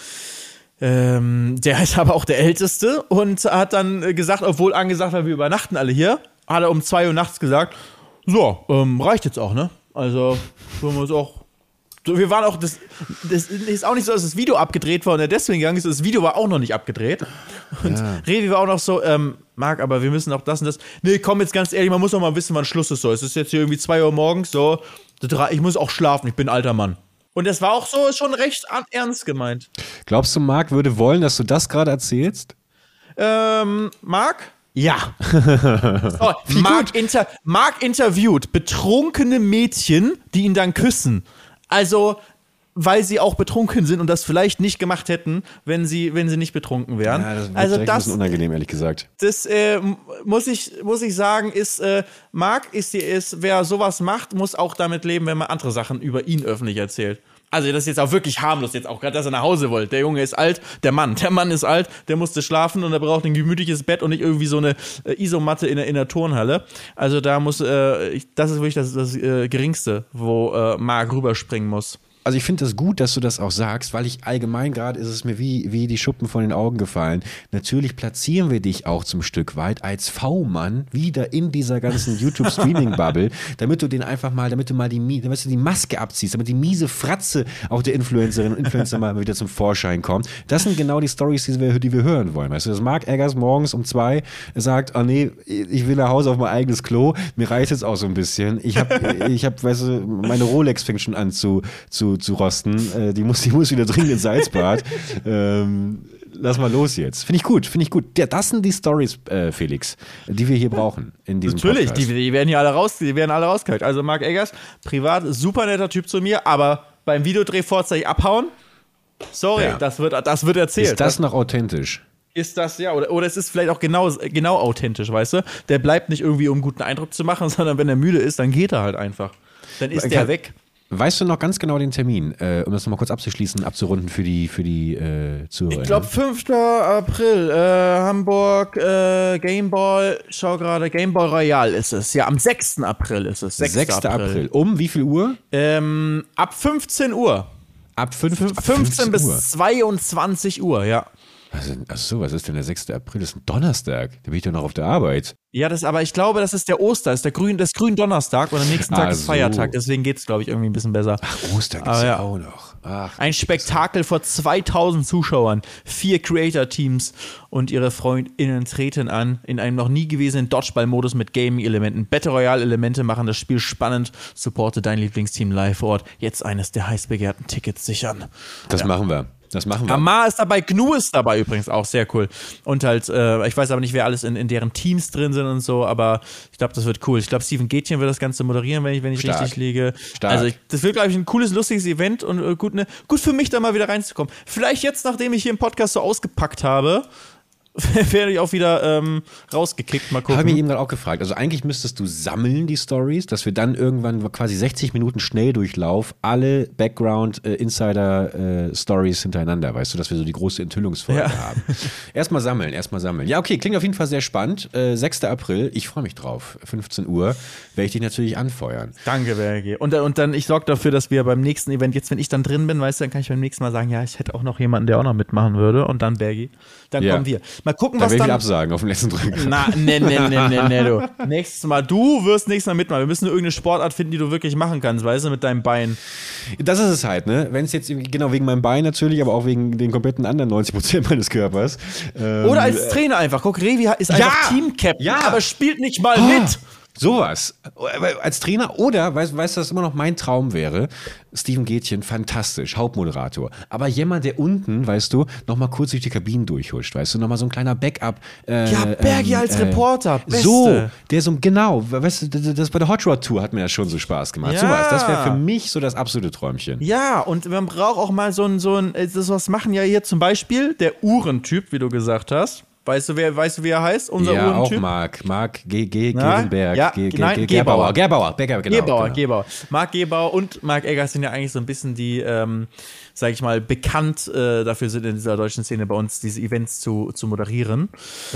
ähm, der ist aber auch der Älteste und hat dann gesagt, obwohl angesagt war, wir übernachten alle hier, hat er um 2 Uhr nachts gesagt, so, ähm, reicht jetzt auch, ne? Also, wollen wir uns auch. Wir waren auch, das, das ist auch nicht so, dass das Video abgedreht war und er deswegen gegangen ist, das Video war auch noch nicht abgedreht. Und ja. Revi war auch noch so, ähm, Marc, aber wir müssen auch das und das. Nee, komm jetzt ganz ehrlich, man muss auch mal wissen, wann Schluss ist so. Es ist jetzt hier irgendwie 2 Uhr morgens, so, ich muss auch schlafen, ich bin ein alter Mann. Und das war auch so schon recht ernst gemeint. Glaubst du, Marc würde wollen, dass du das gerade erzählst? Ähm, Marc? Ja. so, Marc, inter Marc interviewt betrunkene Mädchen, die ihn dann küssen. Also, weil sie auch betrunken sind und das vielleicht nicht gemacht hätten, wenn sie, wenn sie nicht betrunken wären. Ja, das also das, bisschen unangenehm, ehrlich gesagt. Das äh, muss, ich, muss ich sagen, ist, äh, Marc ist, ist, wer sowas macht, muss auch damit leben, wenn man andere Sachen über ihn öffentlich erzählt. Also das ist jetzt auch wirklich harmlos, jetzt auch gerade, dass er nach Hause wollte. Der Junge ist alt, der Mann, der Mann ist alt, der musste schlafen und er braucht ein gemütliches Bett und nicht irgendwie so eine äh, Isomatte in der, in der Turnhalle. Also da muss, äh, ich, das ist wirklich das, das äh, Geringste, wo äh, Marc rüberspringen muss also ich finde das gut, dass du das auch sagst, weil ich allgemein gerade ist es mir wie, wie die Schuppen von den Augen gefallen. Natürlich platzieren wir dich auch zum Stück weit als V-Mann wieder in dieser ganzen YouTube-Streaming-Bubble, damit du den einfach mal, damit du mal die, damit du die Maske abziehst, damit die miese Fratze auch der Influencerinnen und Influencer mal wieder zum Vorschein kommt. Das sind genau die Stories, die wir, die wir hören wollen. Weißt du, dass Mark Eggers morgens um zwei sagt, oh nee, ich will nach Hause auf mein eigenes Klo, mir reicht jetzt auch so ein bisschen. Ich habe, ich habe, weißt du, meine Rolex fängt schon an zu, zu zu, rosten. Äh, die, muss, die muss wieder dringend ins Salzbad. ähm, lass mal los jetzt. Finde ich gut, finde ich gut. Ja, das sind die Stories, äh, Felix, die wir hier brauchen in diesem Natürlich, die, die, werden hier alle raus, die werden alle rausgehört. Also Marc Eggers, privat super netter Typ zu mir, aber beim Videodreh vorzeitig abhauen. Sorry, ja. das, wird, das wird erzählt. Ist das noch authentisch? Ist das, ja, oder, oder es ist vielleicht auch genau, genau authentisch, weißt du? Der bleibt nicht irgendwie, um einen guten Eindruck zu machen, sondern wenn er müde ist, dann geht er halt einfach. Dann ist der weg. Weißt du noch ganz genau den Termin, äh, um das nochmal kurz abzuschließen, abzurunden für die, für die äh, Zuhörer? Ich glaube 5. April, äh, Hamburg, äh, Gameball, schau gerade, Gameball Royal ist es. Ja, am 6. April ist es. 6. 6. April. April. Um wie viel Uhr? Ähm, ab 15 Uhr. Ab 5, 15, 15 bis 22 Uhr, ja. Also, achso, was ist denn der 6. April? Das ist ein Donnerstag. Da bin ich doch noch auf der Arbeit. Ja, das, aber ich glaube, das ist der Oster, ist der grün, das grün Donnerstag und am nächsten Tag ah, ist Feiertag. Deswegen geht es, glaube ich, irgendwie ein bisschen besser. Ach, Oster gibt's ja, ja auch noch. Ach, ein Spektakel vor 2000 Zuschauern. Vier Creator-Teams und ihre FreundInnen treten an in einem noch nie gewesenen Dodgeball-Modus mit Gaming-Elementen. Battle Royale-Elemente machen das Spiel spannend. Supporte dein Lieblingsteam live vor Ort. Jetzt eines der heiß begehrten Tickets sichern. Das ja. machen wir. Das machen wir. Amar ist dabei, Gnu ist dabei übrigens auch sehr cool. Und halt, äh, ich weiß aber nicht, wer alles in, in deren Teams drin sind und so, aber ich glaube, das wird cool. Ich glaube, Steven Gätchen wird das Ganze moderieren, wenn ich, wenn ich richtig liege. Stark. Also, ich, das wird, glaube ich, ein cooles, lustiges Event und äh, gut, ne, gut für mich, da mal wieder reinzukommen. Vielleicht jetzt, nachdem ich hier im Podcast so ausgepackt habe, werde ich auch wieder ähm, rausgekickt. Mal gucken. Habe ich eben gerade auch gefragt. Also eigentlich müsstest du sammeln die Stories, dass wir dann irgendwann quasi 60 Minuten Schnelldurchlauf alle Background äh, Insider äh, Stories hintereinander, weißt du, dass wir so die große Enthüllungsfolge Ja. haben. Erstmal sammeln, erstmal sammeln. Ja, okay, klingt auf jeden Fall sehr spannend. Äh, 6. April, ich freue mich drauf. 15 Uhr werde ich dich natürlich anfeuern. Danke, Bergi. Und, dann- und dann, ich sorge dafür, dass wir beim nächsten Event, jetzt wenn ich dann drin bin, weißt du, dann kann ich beim nächsten Mal sagen, ja, ich hätte auch noch jemanden, der auch noch mitmachen würde. Und dann Bergi. Dann Ja. kommen wir. Mal gucken, Da was ich dann. wieder absagen auf dem letzten Drücker. Na, ne, ne, ne, ne, ne, du. Nächstes Mal, du wirst nächstes Mal mitmachen. Wir müssen irgendeine Sportart finden, die du wirklich machen kannst, weißt du, mit deinem Bein. Das ist es halt, ne? Wenn es jetzt genau wegen meinem Bein natürlich, aber auch wegen den kompletten anderen 90 Prozent meines Körpers. Ähm, Oder als Trainer einfach. Guck, Revi ist einfach Ja! Team-Captain, Ja! aber spielt nicht mal Ah, mit. Sowas. Als Trainer oder, weißt du, weißt, du, was immer noch mein Traum wäre? Steven Gätchen, fantastisch, Hauptmoderator. Aber jemand, der unten, weißt du, nochmal kurz durch die Kabinen durchhuscht, weißt du, nochmal so ein kleiner Backup. Äh, Ja, Bergi als Reporter, beste. So, der so, genau, weißt du, das, bei der Hot Rod Tour hat mir das schon so Spaß gemacht. Ja. Sowas, das wäre für mich so das absolute Träumchen. Ja, und man braucht auch mal so ein, so ein, äh, das was machen ja hier zum Beispiel der Uhrentyp, wie du gesagt hast. Weißt du, wer, weißt du, wie er heißt? Unser Ja, auch? Marc, Marc G. G. Na? Gerenberg, Ja, G. G. nein, G. Gebauer. Gerbauer, Gerbauer, genau, Gebauer, genau. Gebauer. Marc Gebauer und Marc Eggers sind ja eigentlich so ein bisschen die, ähm, sag ich mal, bekannt äh, dafür sind in dieser deutschen Szene bei uns, diese Events zu, zu moderieren.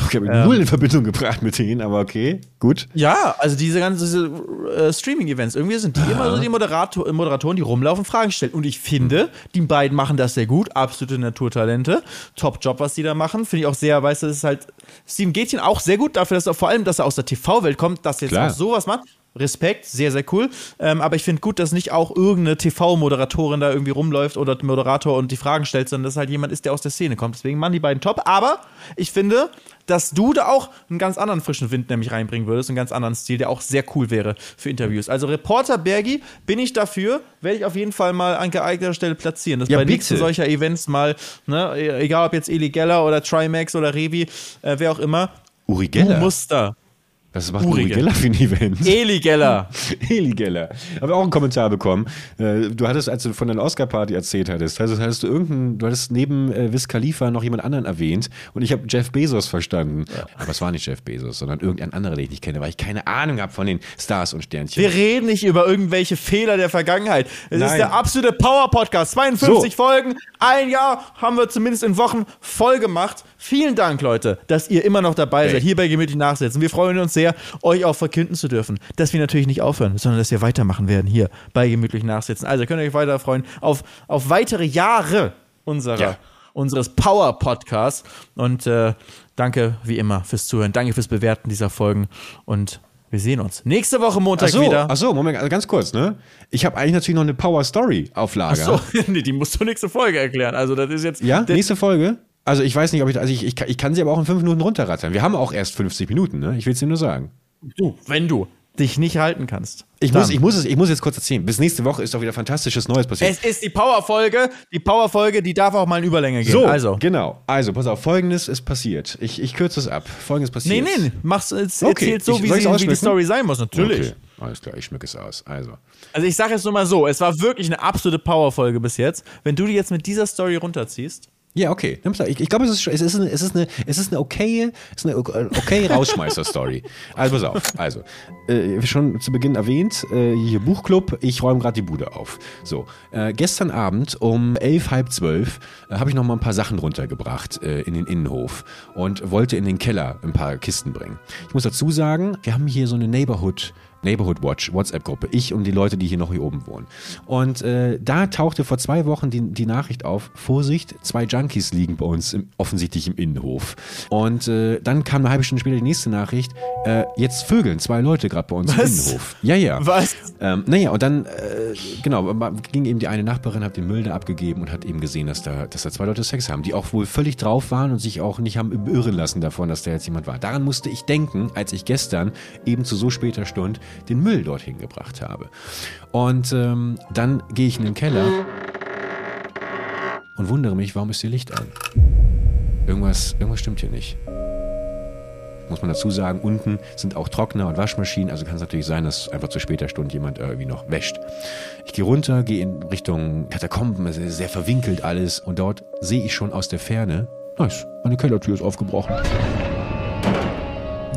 Okay, habe ich Ähm. null in Verbindung gebracht mit denen, aber okay, gut. Ja, also diese ganzen äh, Streaming-Events, irgendwie sind die immer so die Moderator, Moderatoren, die rumlaufen, Fragen stellen. Und ich finde, die beiden machen das sehr gut, absolute Naturtalente. Top-Job, was die da machen. Finde ich auch sehr, weißt du, das ist halt Steven Gätchen auch sehr gut dafür, dass er vor allem, dass er aus der TV-Welt kommt, dass er jetzt Klar. auch sowas macht. Respekt, sehr, sehr cool. Ähm, aber ich finde gut, dass nicht auch irgendeine TV-Moderatorin da irgendwie rumläuft oder Moderator und die Fragen stellt, sondern dass halt jemand ist, der aus der Szene kommt. Deswegen machen die beiden top. Aber ich finde, dass du da auch einen ganz anderen frischen Wind nämlich reinbringen würdest, einen ganz anderen Stil, der auch sehr cool wäre für Interviews. Also Reporter Bergi, bin ich dafür, werde ich auf jeden Fall mal an geeigneter Stelle platzieren. Dass Ja, bei nächsten solcher Events mal, ne, egal ob jetzt Eli Geller oder Trimax oder Revi, äh, wer auch immer, Uri du Geller. musst da. Was macht Uri. Geller für ein Event? Eli Geller. Eli Geller. Habe auch einen Kommentar bekommen. Äh, Du hattest, als du von deiner Oscar-Party erzählt hattest, also hattest du irgendeinen, du hattest neben äh, Wiz Khalifa noch jemand anderen erwähnt und ich habe Jeff Bezos verstanden. Aber es war nicht Jeff Bezos, sondern irgendein anderer, den ich nicht kenne, weil ich keine Ahnung habe von den Stars und Sternchen. Wir reden nicht über irgendwelche Fehler der Vergangenheit. Es ist Nein. der absolute Power-Podcast. 52 So. Folgen, ein Jahr haben wir zumindest in Wochen voll gemacht. Vielen Dank, Leute, dass ihr immer noch dabei Hey. seid, hier bei Gemütlich Nachsitzen. Wir freuen uns sehr, euch auch verkünden zu dürfen, dass wir natürlich nicht aufhören, sondern dass wir weitermachen werden hier bei Gemütlich Nachsitzen. Also könnt ihr euch weiter freuen auf, auf weitere Jahre unserer, Ja. unseres Power-Podcasts. Und äh, danke wie immer fürs Zuhören. Danke fürs Bewerten dieser Folgen. Und wir sehen uns nächste Woche Montag Ach so, wieder. ach so, Moment, also ganz kurz, ne? Ich habe eigentlich natürlich noch eine Power Story auf Lager. So, nee, die musst du nächste Folge erklären. Also, das ist jetzt. Ja, nächste Folge. Also ich weiß nicht, ob ich, also ich, ich, kann- ich kann sie aber auch in fünf Minuten runterrattern. Wir haben auch erst 50 Minuten, ne? Ich will es dir nur sagen. du, wenn du dich nicht halten kannst. Ich dann- muss, ich, muss es, ich muss jetzt kurz erzählen. Bis nächste Woche ist doch wieder fantastisches Neues passiert. Es ist die Power-Folge. Die Power-Folge, die darf auch mal in Überlänge gehen. So, also. genau. Also, pass auf, folgendes ist passiert. Ich, ich kürze es ab. Folgendes Nee, passiert. nee, mach's es Okay, so, ich- wie, sie, wie die? Story sein muss. Natürlich. Okay, alles klar, ich schmücke es aus. Also. Also, ich sage jetzt nur mal so: Es war wirklich eine absolute Power-Folge bis jetzt. Wenn du die jetzt mit dieser Story runterziehst, Ja, okay. Ich, ich glaube, es ist, es, ist eine, es, ist eine, es ist eine okaye, es ist eine okay Rausschmeißer-Story. Also, pass auf. Also, äh, schon zu Beginn erwähnt, äh, hier Buchclub, ich räume gerade die Bude auf. So, äh, gestern Abend um elf, halb zwölf äh, habe ich noch mal ein paar Sachen runtergebracht äh, in den Innenhof und wollte in den Keller ein paar Kisten bringen. Ich muss dazu sagen, wir haben hier so eine Neighborhood Neighborhood Watch, WhatsApp-Gruppe, ich und die Leute, die hier noch hier oben wohnen. Und äh, da tauchte vor zwei Wochen die, die Nachricht auf, Vorsicht, zwei Junkies liegen bei uns im, offensichtlich im Innenhof. Und äh, dann kam eine halbe Stunde später die nächste Nachricht, äh, jetzt vögeln zwei Leute gerade bei uns im Was? Innenhof. Ja, ja. Was? Ähm, naja, und dann, äh, genau, ging eben die eine Nachbarin, hat den Müll da abgegeben und hat eben gesehen, dass da, dass da zwei Leute Sex haben, die auch wohl völlig drauf waren und sich auch nicht haben irren lassen davon, dass da jetzt jemand war. Daran musste ich denken, als ich gestern eben zu so später Stunde den Müll dorthin gebracht habe. Und ähm, dann gehe ich in den Keller und wundere mich, warum ist hier Licht an? Irgendwas, irgendwas stimmt hier nicht. Muss man dazu sagen, unten sind auch Trockner und Waschmaschinen, also kann es natürlich sein, dass einfach zu später Stunde jemand irgendwie noch wäscht. Ich gehe runter, gehe in Richtung Katakomben, es ist sehr verwinkelt alles und dort sehe ich schon aus der Ferne nice, meine Kellertür ist aufgebrochen.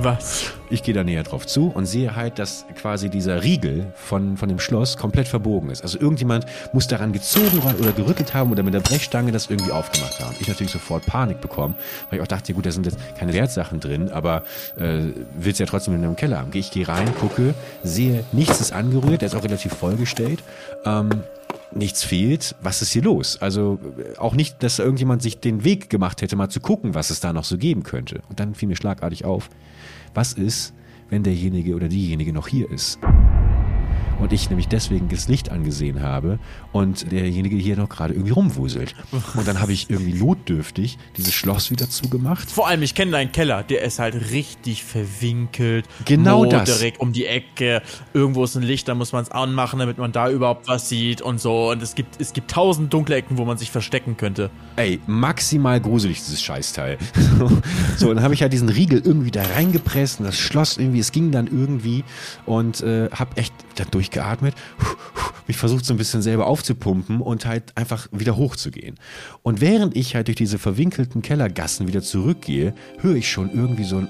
Was? Ich gehe da näher drauf zu und sehe halt, dass quasi dieser Riegel von, von dem Schloss komplett verbogen ist. Also irgendjemand muss daran gezogen oder gerüttelt haben oder mit der Brechstange das irgendwie aufgemacht haben. Ich natürlich sofort Panik bekommen, weil ich auch dachte, gut, da sind jetzt keine Wertsachen drin, aber äh, willst ja trotzdem in einem Keller haben. Ich gehe rein, gucke, sehe, nichts ist angerührt, der ist auch relativ vollgestellt. Ähm, nichts fehlt, was ist hier los? Also äh, auch nicht, dass irgendjemand sich den Weg gemacht hätte, mal zu gucken, was es da noch so geben könnte. Und dann fiel mir schlagartig auf, was ist, wenn derjenige oder diejenige noch hier ist? Und ich nämlich deswegen das Licht angesehen habe und derjenige hier noch gerade irgendwie rumwuselt. Und dann habe ich irgendwie notdürftig dieses Schloss wieder zugemacht. Vor allem, ich kenne deinen Keller, der ist halt richtig verwinkelt. Genau das. direkt um die Ecke. Irgendwo ist ein Licht, da muss man es anmachen, damit man da überhaupt was sieht und so. Und es gibt, es gibt tausend dunkle Ecken, wo man sich verstecken könnte. Ey, maximal gruselig, dieses Scheißteil. so, und dann habe ich halt diesen Riegel irgendwie da reingepresst und das Schloss irgendwie, es ging dann irgendwie und äh, habe echt da durchgeatmet, mich versucht so ein bisschen selber aufzupumpen und halt einfach wieder hochzugehen. Und während ich halt durch diese verwinkelten Kellergassen wieder zurückgehe, höre ich schon irgendwie so ein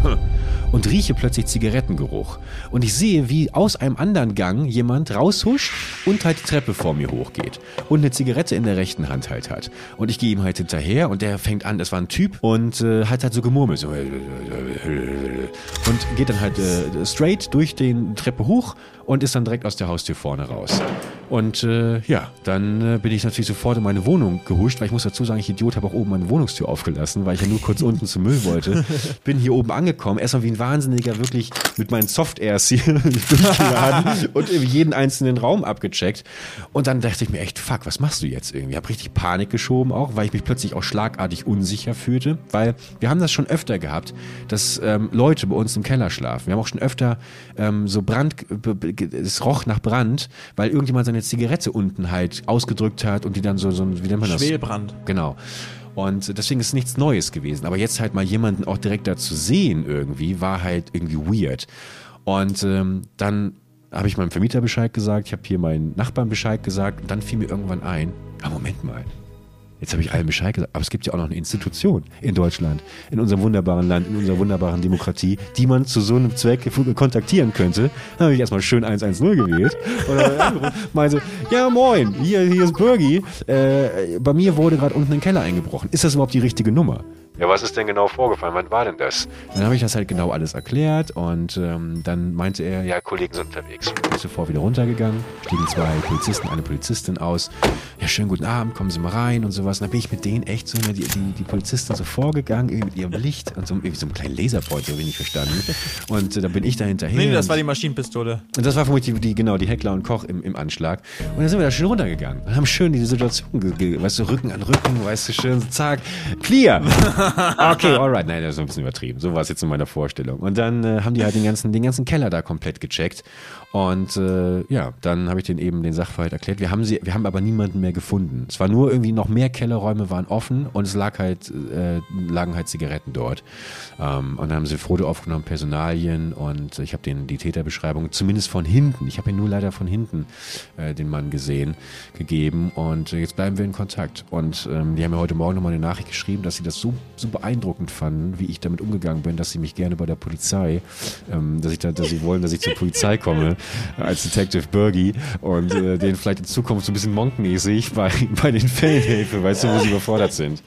und rieche plötzlich Zigarettengeruch. Und ich sehe, wie aus einem anderen Gang jemand raushuscht und halt die Treppe vor mir hochgeht und eine Zigarette in der rechten Hand halt hat. Und ich gehe ihm halt hinterher und der fängt an, das war ein Typ und äh, hat halt so gemurmelt so und geht dann halt äh, straight durch den Treppe hoch und ist dann direkt aus der Haustür vorne raus. Und äh, ja, dann äh, bin ich natürlich sofort in meine Wohnung gehuscht, weil ich muss dazu sagen, ich Idiot habe auch oben meine Wohnungstür aufgelassen, weil ich ja nur kurz unten zum Müll wollte. Bin hier oben angekommen, erstmal wie ein Wahnsinniger wirklich mit meinen Soft-Airs hier durchgeladen und jeden einzelnen Raum abgecheckt. Und dann dachte ich mir echt, fuck, was machst du jetzt irgendwie? Ich habe richtig Panik geschoben auch, weil ich mich plötzlich auch schlagartig unsicher fühlte, weil wir haben das schon öfter gehabt, dass ähm, Leute bei uns im Keller schlafen. Wir haben auch schon öfter ähm, so Brand, es roch nach Brand, weil irgendjemand seine Zigarette unten halt ausgedrückt hat und die dann so, so wie nennt man das? Schwelbrand. Genau. Und deswegen ist nichts Neues gewesen. Aber jetzt halt mal jemanden auch direkt da zu sehen irgendwie, war halt irgendwie weird. Und ähm, dann habe ich meinem Vermieter Bescheid gesagt, ich habe hier meinen Nachbarn Bescheid gesagt und dann fiel mir irgendwann ein, ah Moment mal, Jetzt habe ich allen Bescheid gesagt, aber es gibt ja auch noch eine Institution in Deutschland, in unserem wunderbaren Land, in unserer wunderbaren Demokratie, die man zu so einem Zweck kontaktieren könnte. Dann habe ich erstmal schön 110 gewählt und meinte, ja moin, hier, hier ist Bergi, äh, bei mir wurde gerade unten ein Keller eingebrochen. Ist das überhaupt die richtige Nummer? Ja, was ist denn genau vorgefallen? Wann war denn das? Dann habe ich das halt genau alles erklärt und ähm, dann meinte er, ja, Kollegen sind unterwegs. Bin sofort wieder runtergegangen, stiegen zwei Polizisten, eine Polizistin aus. Ja, schönen guten Abend, kommen Sie mal rein und sowas. Und dann bin ich mit denen echt so, die, die, die Polizistin so vorgegangen, irgendwie mit ihrem Licht und so, irgendwie so einem kleinen Laserpoint, so wenig verstanden. Und äh, dann bin ich da hinterher. Nee, das war die Maschinenpistole. Und das war vermutlich die, die, genau, die Heckler und Koch im, im Anschlag. Und dann sind wir da schön runtergegangen und haben schön diese Situation, weißt du, Rücken an Rücken, weißt du, schön, zack, clear. Okay, alright. Nein, das ist ein bisschen übertrieben. So war es jetzt in meiner Vorstellung. Und dann äh, haben die halt den ganzen, den ganzen Keller da komplett gecheckt. Und äh, ja, dann habe ich denen eben den Sachverhalt erklärt. Wir haben sie, wir haben aber niemanden mehr gefunden. Es war nur irgendwie noch mehr Kellerräume waren offen und es lag halt, äh, lagen halt Zigaretten dort. Ähm, und dann haben sie Foto aufgenommen, Personalien und ich habe denen die Täterbeschreibung zumindest von hinten, ich habe ihn nur leider von hinten äh, den Mann gesehen, gegeben. Und jetzt bleiben wir in Kontakt. Und ähm, die haben mir heute Morgen nochmal eine Nachricht geschrieben, dass sie das so, so beeindruckend fanden, wie ich damit umgegangen bin, dass sie mich gerne bei der Polizei, ähm, dass ich da, dass sie wollen, dass ich zur Polizei komme als Detective Bergie und äh, denen vielleicht in Zukunft so ein bisschen monkmäßig bei, bei den Fällen helfe, weißt du, wo sie überfordert sind.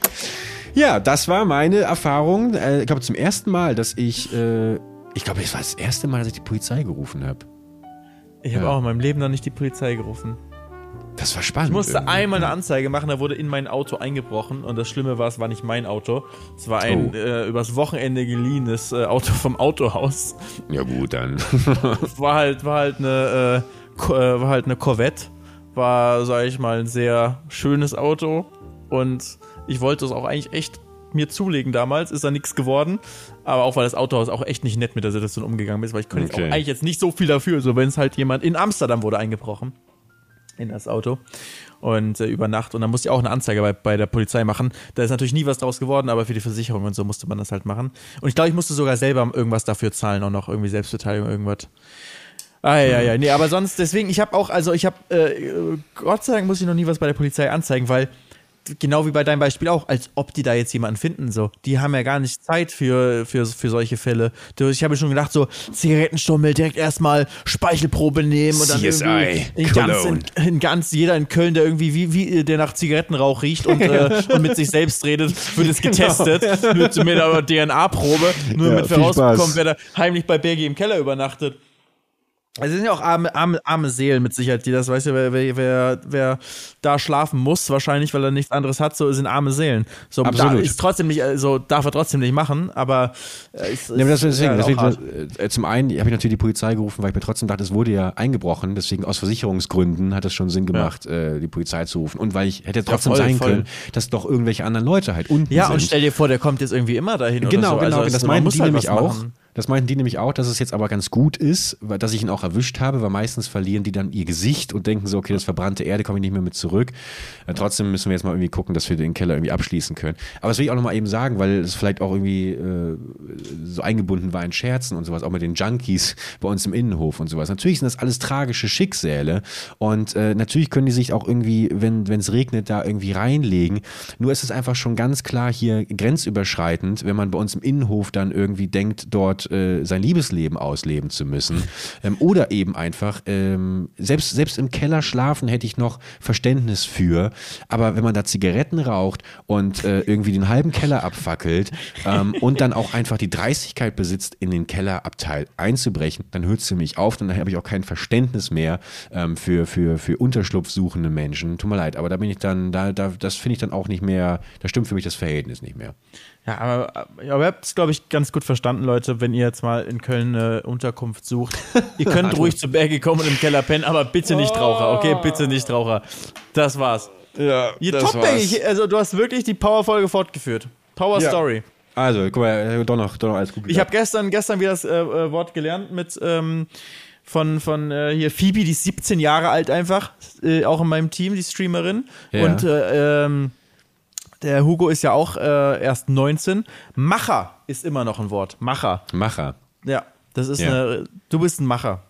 Ja, das war meine Erfahrung. Äh, ich glaube, zum ersten Mal, dass ich, äh, ich glaube, es war das erste Mal, dass ich die Polizei gerufen habe. Ich habe Ja. auch in meinem Leben noch nicht die Polizei gerufen. Das war spannend. Ich musste irgendwie. einmal eine Anzeige machen, da wurde in mein Auto eingebrochen und das Schlimme war, es war nicht mein Auto. Es war ein Oh. äh, übers Wochenende geliehenes äh, Auto vom Autohaus. Ja gut, dann. War halt, war halt eine, äh, äh, war halt eine Corvette. War, sag ich mal, ein sehr schönes Auto und ich wollte es auch eigentlich echt mir zulegen damals, ist da nichts geworden. Aber auch weil das Autohaus auch echt nicht nett mit der Situation umgegangen ist, weil ich könnte Okay. auch eigentlich jetzt nicht so viel dafür, so wenn es halt jemand in Amsterdam wurde eingebrochen in das Auto und äh, über Nacht und dann musste ich auch eine Anzeige bei, bei der Polizei machen. Da ist natürlich nie was draus geworden, aber für die Versicherung und so musste man das halt machen. Und ich glaube, ich musste sogar selber irgendwas dafür zahlen, auch noch irgendwie Selbstbeteiligung, irgendwas. Ah, ja, ja, nee, aber sonst, deswegen, ich habe auch, also ich habe, äh, Gott sei Dank muss ich noch nie was bei der Polizei anzeigen, weil genau wie bei deinem Beispiel auch, als ob die da jetzt jemanden finden. So, die haben ja gar nicht Zeit für, für, für solche Fälle. Ich habe schon gedacht, so Zigarettenstummel, direkt erstmal Speichelprobe nehmen und dann CSI, irgendwie in ganz, in, in ganz jeder in Köln, der irgendwie wie, wie der nach Zigarettenrauch riecht und, äh, und mit sich selbst redet, wird es getestet. Mit, mit einer DNA-Probe, nur Ja, damit wir rausbekommen, wer da heimlich bei Bergi im Keller übernachtet. Es sind ja auch arme, arme, arme Seelen mit Sicherheit, die das, weißt du, wer, wer, wer, wer da schlafen muss, wahrscheinlich, weil er nichts anderes hat, so sind arme Seelen. So, da Absolut. ist trotzdem nicht, also darf er trotzdem nicht machen, aber äh, ist, Ja, das, ist deswegen, auch deswegen äh, zum einen habe ich natürlich die Polizei gerufen, weil ich mir trotzdem dachte, es wurde ja eingebrochen. Deswegen aus Versicherungsgründen hat es schon Sinn gemacht, äh, die Polizei zu rufen. Und weil ich hätte trotzdem voll, sein voll. können, dass doch irgendwelche anderen Leute halt unten Ja, sind. und stell dir vor, der kommt jetzt irgendwie immer dahin. Genau, so. genau, also, das man meinten muss die halt nämlich auch. machen. Das meinten die nämlich auch, dass es jetzt aber ganz gut ist, dass ich ihn auch erwischt habe, weil meistens verlieren die dann ihr Gesicht und denken so, okay, das verbrannte Erde komme ich nicht mehr mit zurück. Äh, trotzdem müssen wir jetzt mal irgendwie gucken, dass wir den Keller irgendwie abschließen können. Aber das will ich auch nochmal eben sagen, weil es vielleicht auch irgendwie äh, so eingebunden war in Scherzen und sowas, auch mit den Junkies bei uns im Innenhof und sowas. Natürlich sind das alles tragische Schicksale und äh, natürlich können die sich auch irgendwie, wenn es regnet, da irgendwie reinlegen. Nur ist es einfach schon ganz klar hier grenzüberschreitend, wenn man bei uns im Innenhof dann irgendwie denkt, dort äh, sein Liebesleben ausleben zu müssen. Ähm, oder eben einfach, ähm, selbst, selbst im Keller schlafen hätte ich noch Verständnis für. Aber wenn man da Zigaretten raucht und äh, irgendwie den halben Keller abfackelt ähm, und dann auch einfach die Dreistigkeit besitzt, in den Kellerabteil einzubrechen, dann hört es für mich auf, dann habe ich auch kein Verständnis mehr ähm, für, für, für Unterschlupf suchende Menschen. Tut mir leid, aber da bin ich dann, da, da, das finde ich dann auch nicht mehr, da stimmt für mich das Verhältnis nicht mehr. Ja, aber, aber ihr habt es, glaube ich, ganz gut verstanden, Leute, wenn ihr jetzt mal in Köln eine Unterkunft sucht. Ihr könnt ruhig zu Berge kommen und im Keller pennen, aber bitte nicht Raucher, okay? Bitte nicht Raucher. Das war's. Ja, Ihr top, Bergi. Also, du hast wirklich die Power-Folge fortgeführt. Power Ja. Story. Also, guck mal, doch noch, doch noch alles gut. Ich habe gestern, gestern wieder das äh, äh, Wort gelernt mit ähm, von, von äh, hier Phoebe, die ist 17 Jahre alt einfach, äh, auch in meinem Team, die Streamerin. Ja. Und äh, ähm, der Hugo ist ja auch äh, erst 19. Macher ist immer noch ein Wort. Macher. Macher. Ja, das ist Ja. eine. Du bist ein Macher.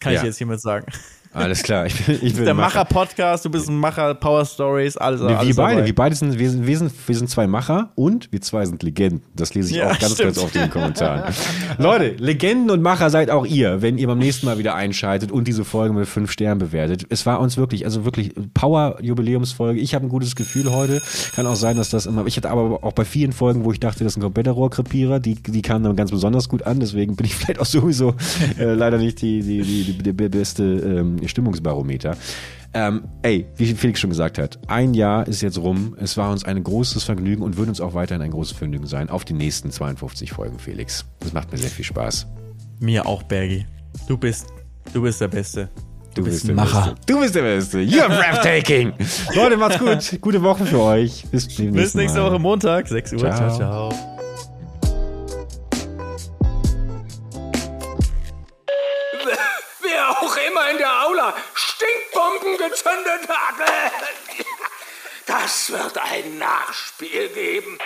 Kann Ja. ich jetzt hiermit sagen. Alles klar, ich bin, ich bin Der Macher-Podcast, du bist ein Macher, Power Stories, alles. Wir, wir alles beide, dabei. wir beide sind wir, sind, wir sind, wir sind zwei Macher und wir zwei sind Legenden. Das lese ich Ja, auch ganz, stimmt. ganz oft in den Kommentaren. Leute, Legenden und Macher seid auch ihr, wenn ihr beim nächsten Mal wieder einschaltet und diese Folge mit fünf Sternen bewertet. Es war uns wirklich, also wirklich Power-Jubiläumsfolge. Ich habe ein gutes Gefühl heute. Kann auch sein, dass das immer. Ich hatte aber auch bei vielen Folgen, wo ich dachte, das ist ein kompletter Rohrkrepierer, die, die kamen dann ganz besonders gut an. Deswegen bin ich vielleicht auch sowieso äh, leider nicht die, die, die, die, die beste ähm, Stimmungsbarometer. Ähm, ey, wie Felix schon gesagt hat, ein Jahr ist jetzt rum. Es war uns ein großes Vergnügen und wird uns auch weiterhin ein großes Vergnügen sein auf die nächsten 52 Folgen, Felix. Das macht mir sehr viel Spaß. Mir auch, Bergi. Du bist, du bist der Beste. Du bist bist der Macher. Beste. Du bist der Beste. You're breathtaking. Leute, macht's gut. Gute Woche für euch. Bis, Bis nächste. Woche Montag, 6 Uhr. Ciao. ciao. ciao. Aula Stinkbomben gezündet hat. Das wird ein Nachspiel geben.